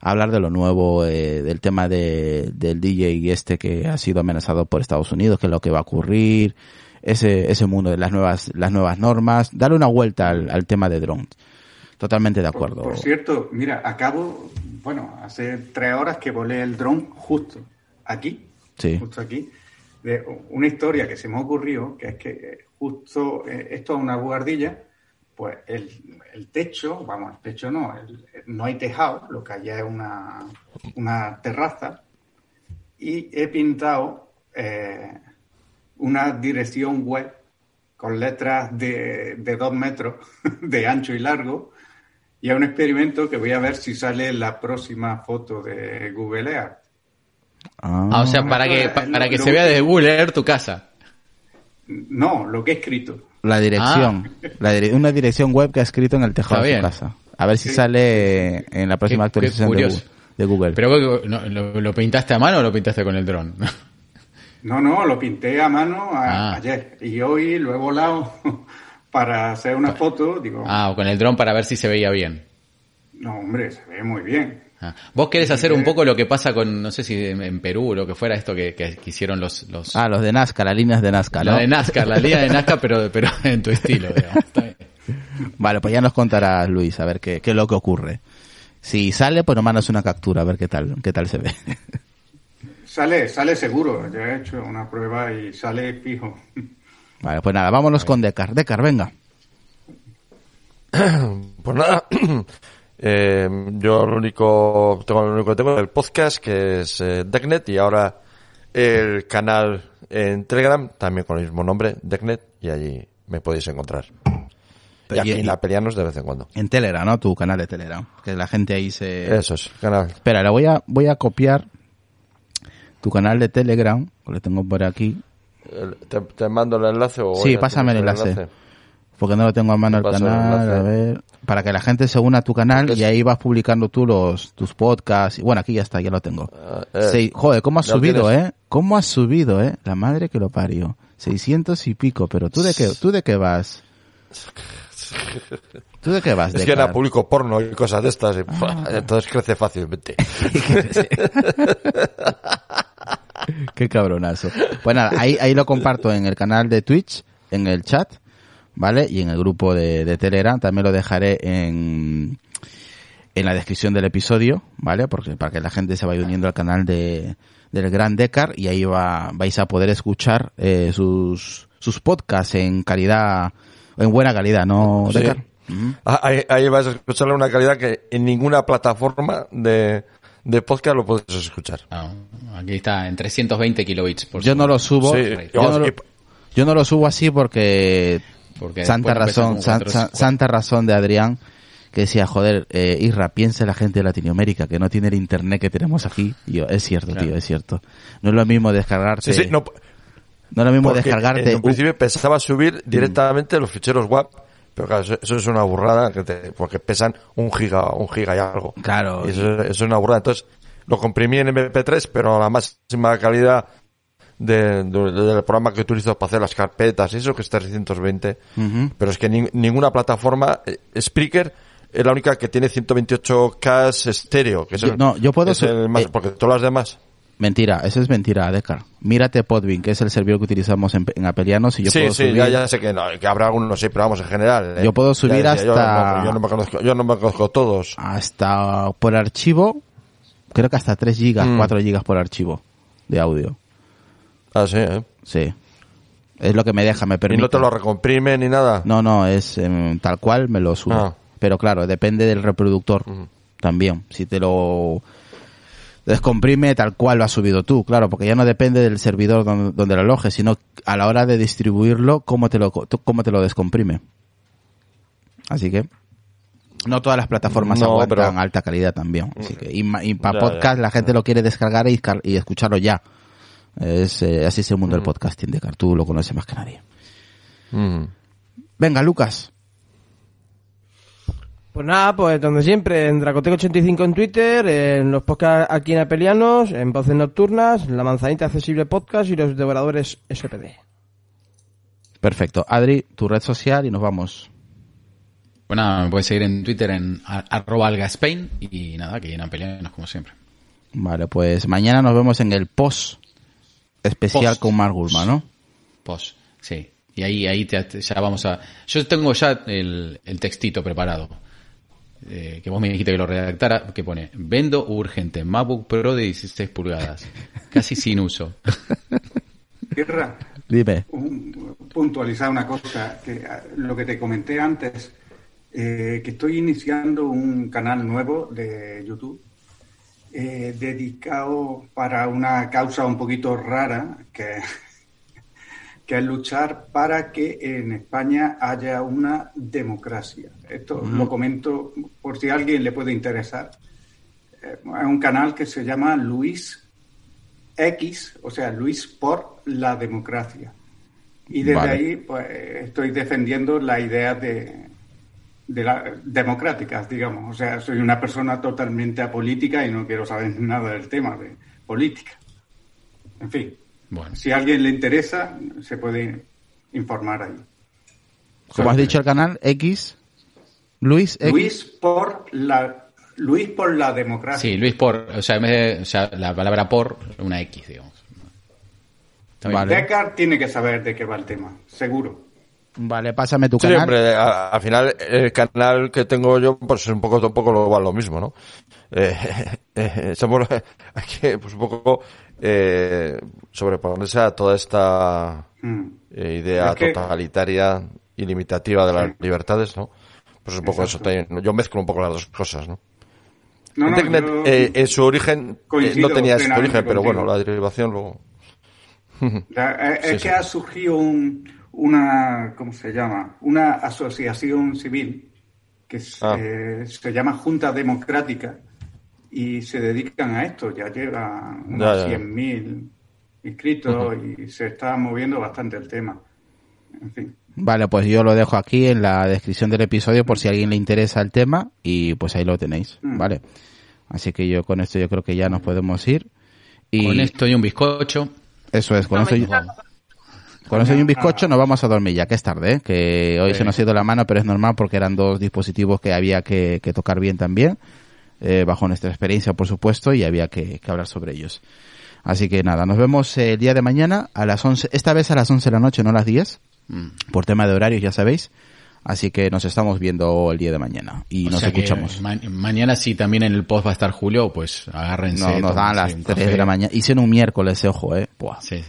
hablar de lo nuevo, eh, del tema de, del DJ este que ha sido amenazado por Estados Unidos, que es lo que va a ocurrir, ese, ese mundo de las nuevas, las nuevas normas, darle una vuelta al, al tema de drones. Totalmente de Por, acuerdo. por cierto, mira, acabo, bueno, hace tres horas que volé el dron justo aquí, Justo aquí, de una historia que se me ocurrió, que es que eh, justo eh, esto es una buhardilla, pues el, techo, vamos, el techo no, no hay tejado, lo que hay es una, una terraza, y he pintado eh, una dirección web con letras de, de dos metros de ancho y largo, y es un experimento que voy a ver si sale en la próxima foto de Google Earth. Ah, o sea, para que, Eh, pa- para que lo se vea desde Google Earth tu casa. No, lo que he escrito. La dirección. La dire- una dirección web que ha escrito en el tejado Ah. De su bien. casa. A ver si sale en la próxima Qué- qué actualización de. Google, de Google. ¿Pero ¿no- lo, lo pintaste a mano o lo pintaste con el dron? No, no, lo pinté a mano a- Ah. ayer y hoy lo he volado para hacer una foto. Digo, ah, o con el dron para ver si se veía bien. no, hombre, se ve muy bien. Ah. Vos querés hacer un poco lo que pasa con, no sé si en, Perú o lo que fuera esto que, que, hicieron los... los Ah, los de Nazca, las líneas de Nazca, la ¿no? de Nazca, la línea de Nazca, pero, pero en tu estilo, digamos. Está bien. Vale, pues ya nos contarás, Luis, a ver qué, qué es lo que ocurre. Si sale, pues nos mandas una captura, a ver qué tal, qué tal se ve. Sale, sale seguro. Ya he hecho una prueba y sale fijo. Vale, pues nada, vámonos con Decar. Decar, venga. Pues nada, eh, yo lo único, tengo lo único que tengo es el podcast que es eh, Decknet y ahora el canal en Telegram también con el mismo nombre, Decknet, y allí me podéis encontrar. Y aquí la pelearnos de vez en cuando. En Telegram, ¿no? Tu canal de Telegram. Que la gente ahí se... Eso es, canal. Espera, le voy a, voy a copiar tu canal de Telegram, que lo tengo por aquí, El- ¿Te, te mando el enlace o Sí, pásame el enlace. Porque no lo tengo a mano el canal, a ver, para que la gente se una a tu canal Porque y es- ahí vas publicando tú los tus podcasts. Y bueno, aquí ya está, ya lo tengo. Eh, Sí, joder, ¿cómo has subido, tienes. eh? ¿Cómo has subido, eh? La madre que lo parió. 600 y pico, pero tú de qué, tú de qué vas? ¿Tú de qué vas? Es de que era público porno y cosas de estas, y, Ah. entonces crece fácilmente. Qué cabronazo. Pues nada, ahí, ahí lo comparto en el canal de Twitch, en el chat, ¿vale? Y en el grupo de, de Telegram. También lo dejaré en, en la descripción del episodio, ¿vale? Porque para que la gente se vaya uniendo al canal de, del Gran Decar y ahí va, vais a poder escuchar eh, sus, sus podcasts en calidad, en buena calidad, ¿no, Sí. Decar? Ah, Ahí, ahí vas a escucharlo en una calidad que en ninguna plataforma de, de podcast lo puedes escuchar. Ah, aquí está en 320 kilobits por Yo no lo subo. Sí, yo, vamos, no lo, y- yo no lo subo así porque Porque santa razón, san- san- santa razón de Adrián que decía, joder, eh, Isra, piensa la gente de Latinoamérica que no tiene el internet que tenemos aquí. Y yo, es cierto, Claro. tío, es cierto. No es lo mismo descargarte. Sí, sí, no, no es lo mismo porque descargarte. En un principio pensaba subir directamente los ficheros WAP, pero claro, eso, eso es una burrada que te- porque pesan un giga, un giga y algo. Claro. Y eso, eso es una burrada. Entonces, lo comprimí en MP3, pero a la máxima calidad de- de- del programa que utilizo para hacer las carpetas y eso, que es 320. Ujú. Pero es que ni- ninguna plataforma, eh, Spreaker, es la única que tiene 128K estéreo. Que es Yo- el- no, yo puedo es el más- eh, porque todas las demás. Mentira, eso es mentira, Decar. Mírate Podbean, que es el servidor que utilizamos en, en Apelianos y yo sí, puedo sí, subir... ya, ya sé que, no, que habrá algunos, sí, pero vamos, en general. ¿eh? Yo puedo subir Ya decía, yo hasta- Yo no, me conozco, yo no me conozco todos. hasta por archivo, creo que hasta 3 gigas, Mm. 4 gigas por archivo de audio. Ah, sí, ¿eh? Sí. Es lo que me deja, me Y permite. no te lo recomprime ni nada. No, no, es em, tal cual me lo sube. Ah. Pero claro, depende del reproductor también. Si te lo descomprime tal cual lo has subido tú, claro, porque ya no depende del servidor donde, donde lo alojes, sino a la hora de distribuirlo, cómo te lo, cómo te lo descomprime. Así que no todas las plataformas No, aguantan pero- alta calidad también. Así que, y, y para podcast ya. la gente lo quiere descargar y, car- y escucharlo ya. Es, eh, así es el mundo del podcasting, de tú lo conoces más que nadie. Mm. Venga, Lucas. Pues nada, pues donde siempre, en Dracoteco85 en Twitter, en los podcasts aquí en Apelianos, en Voces Nocturnas, La Manzanita Accesible Podcast y Los Devoradores SPD. Perfecto. Adri, tu red social y nos vamos. Pues nada, me puedes seguir en Twitter en arroba algaspain y nada, que llenan peleanos como siempre. Vale, pues mañana nos vemos en el post especial Post. con Mark Gurman, ¿no? Post, sí. Y ahí, ahí te- te- ya vamos a... Yo tengo ya el, el textito preparado. eh, que vos me dijiste que lo redactara, que pone, vendo urgente MacBook Pro de 16 pulgadas, casi sin uso. Tierra, Dime. un- puntualizar una cosa, que ah, lo que te comenté antes, eh, que estoy iniciando un canal nuevo de YouTube eh, dedicado para una causa un poquito rara, que, que es luchar para que en España haya una democracia. Esto lo comento por si a alguien le puede interesar. Eh, es un canal que se llama Luis X, o sea, Luis por la democracia. Y desde Vale. ahí pues, estoy defendiendo la idea de, de las democráticas, digamos. O sea, soy una persona totalmente apolítica y no quiero saber nada del tema de política. En fin, Bueno, si a alguien le interesa, se puede informar ahí. Como has dicho el canal, X. Luis X. Luis por la Luis por la democracia. sí, Luis por, o sea, en vez de, o sea, la palabra por, una X, digamos. Vale. Deckard tiene que saber de qué va el tema, seguro. Vale, pásame tu Sí, canal. a- al final el canal que tengo yo, pues es un poco, un poco lo, va lo mismo, ¿no? Eh, eh, somos, hay que, pues un poco, eh, sobreponerse a toda esta Mm. eh, idea Es que- totalitaria y limitativa de las libertades, ¿no? Pues un poco Exacto. eso también. Yo mezclo un poco las dos cosas, ¿no? No, no, Internet, yo eh, en su origen, eh, no tenía ese plenamente origen, pero contigo. bueno, la derivación luego. La- es Sí, que sí. ha surgido un- una, ¿cómo se llama? Una asociación civil que se, Ah. se llama Junta Democrática y se dedican a esto. Ya lleva Ya, unos ya. 100.000 inscritos y se está moviendo bastante el tema. En fin. Vale, pues yo lo dejo aquí en la descripción del episodio por si a alguien le interesa el tema y pues ahí lo tenéis, Mm. ¿vale? Así que yo con esto yo creo que ya nos podemos ir. Y Con esto y un bizcocho. eso es, con y- Vamos. Con eso y un bizcocho nos vamos a dormir ya, que es tarde, ¿eh? que hoy Sí. se nos ha ido la mano, pero es normal porque eran dos dispositivos que había que, que tocar bien también, eh, bajo nuestra experiencia por supuesto, y había que, que hablar sobre ellos. Así que nada, nos vemos el día de mañana a las 11, esta vez a las 11 de la noche, no a las 10, Mm. por tema de horarios, ya sabéis. Así que nos estamos viendo el día de mañana y O nos escuchamos. ma- mañana si también en el post va a estar Julio, pues agárrense. No, nos dan tómense las un 3 café. de la mañana. Hicieron un miércoles, eh, ojo, eh. Buah. Sí.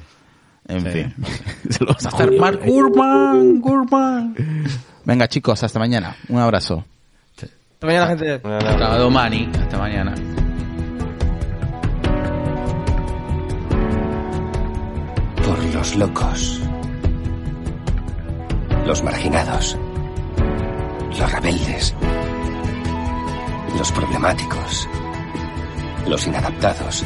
En Sí. fin. Se lo vas a hacer Mark Gurman, Gurman. Venga, chicos, hasta mañana. Un abrazo. Hasta mañana, gente. Hasta Domani, hasta mañana. Por los locos. Los marginados. Los rebeldes. Los problemáticos. Los inadaptados.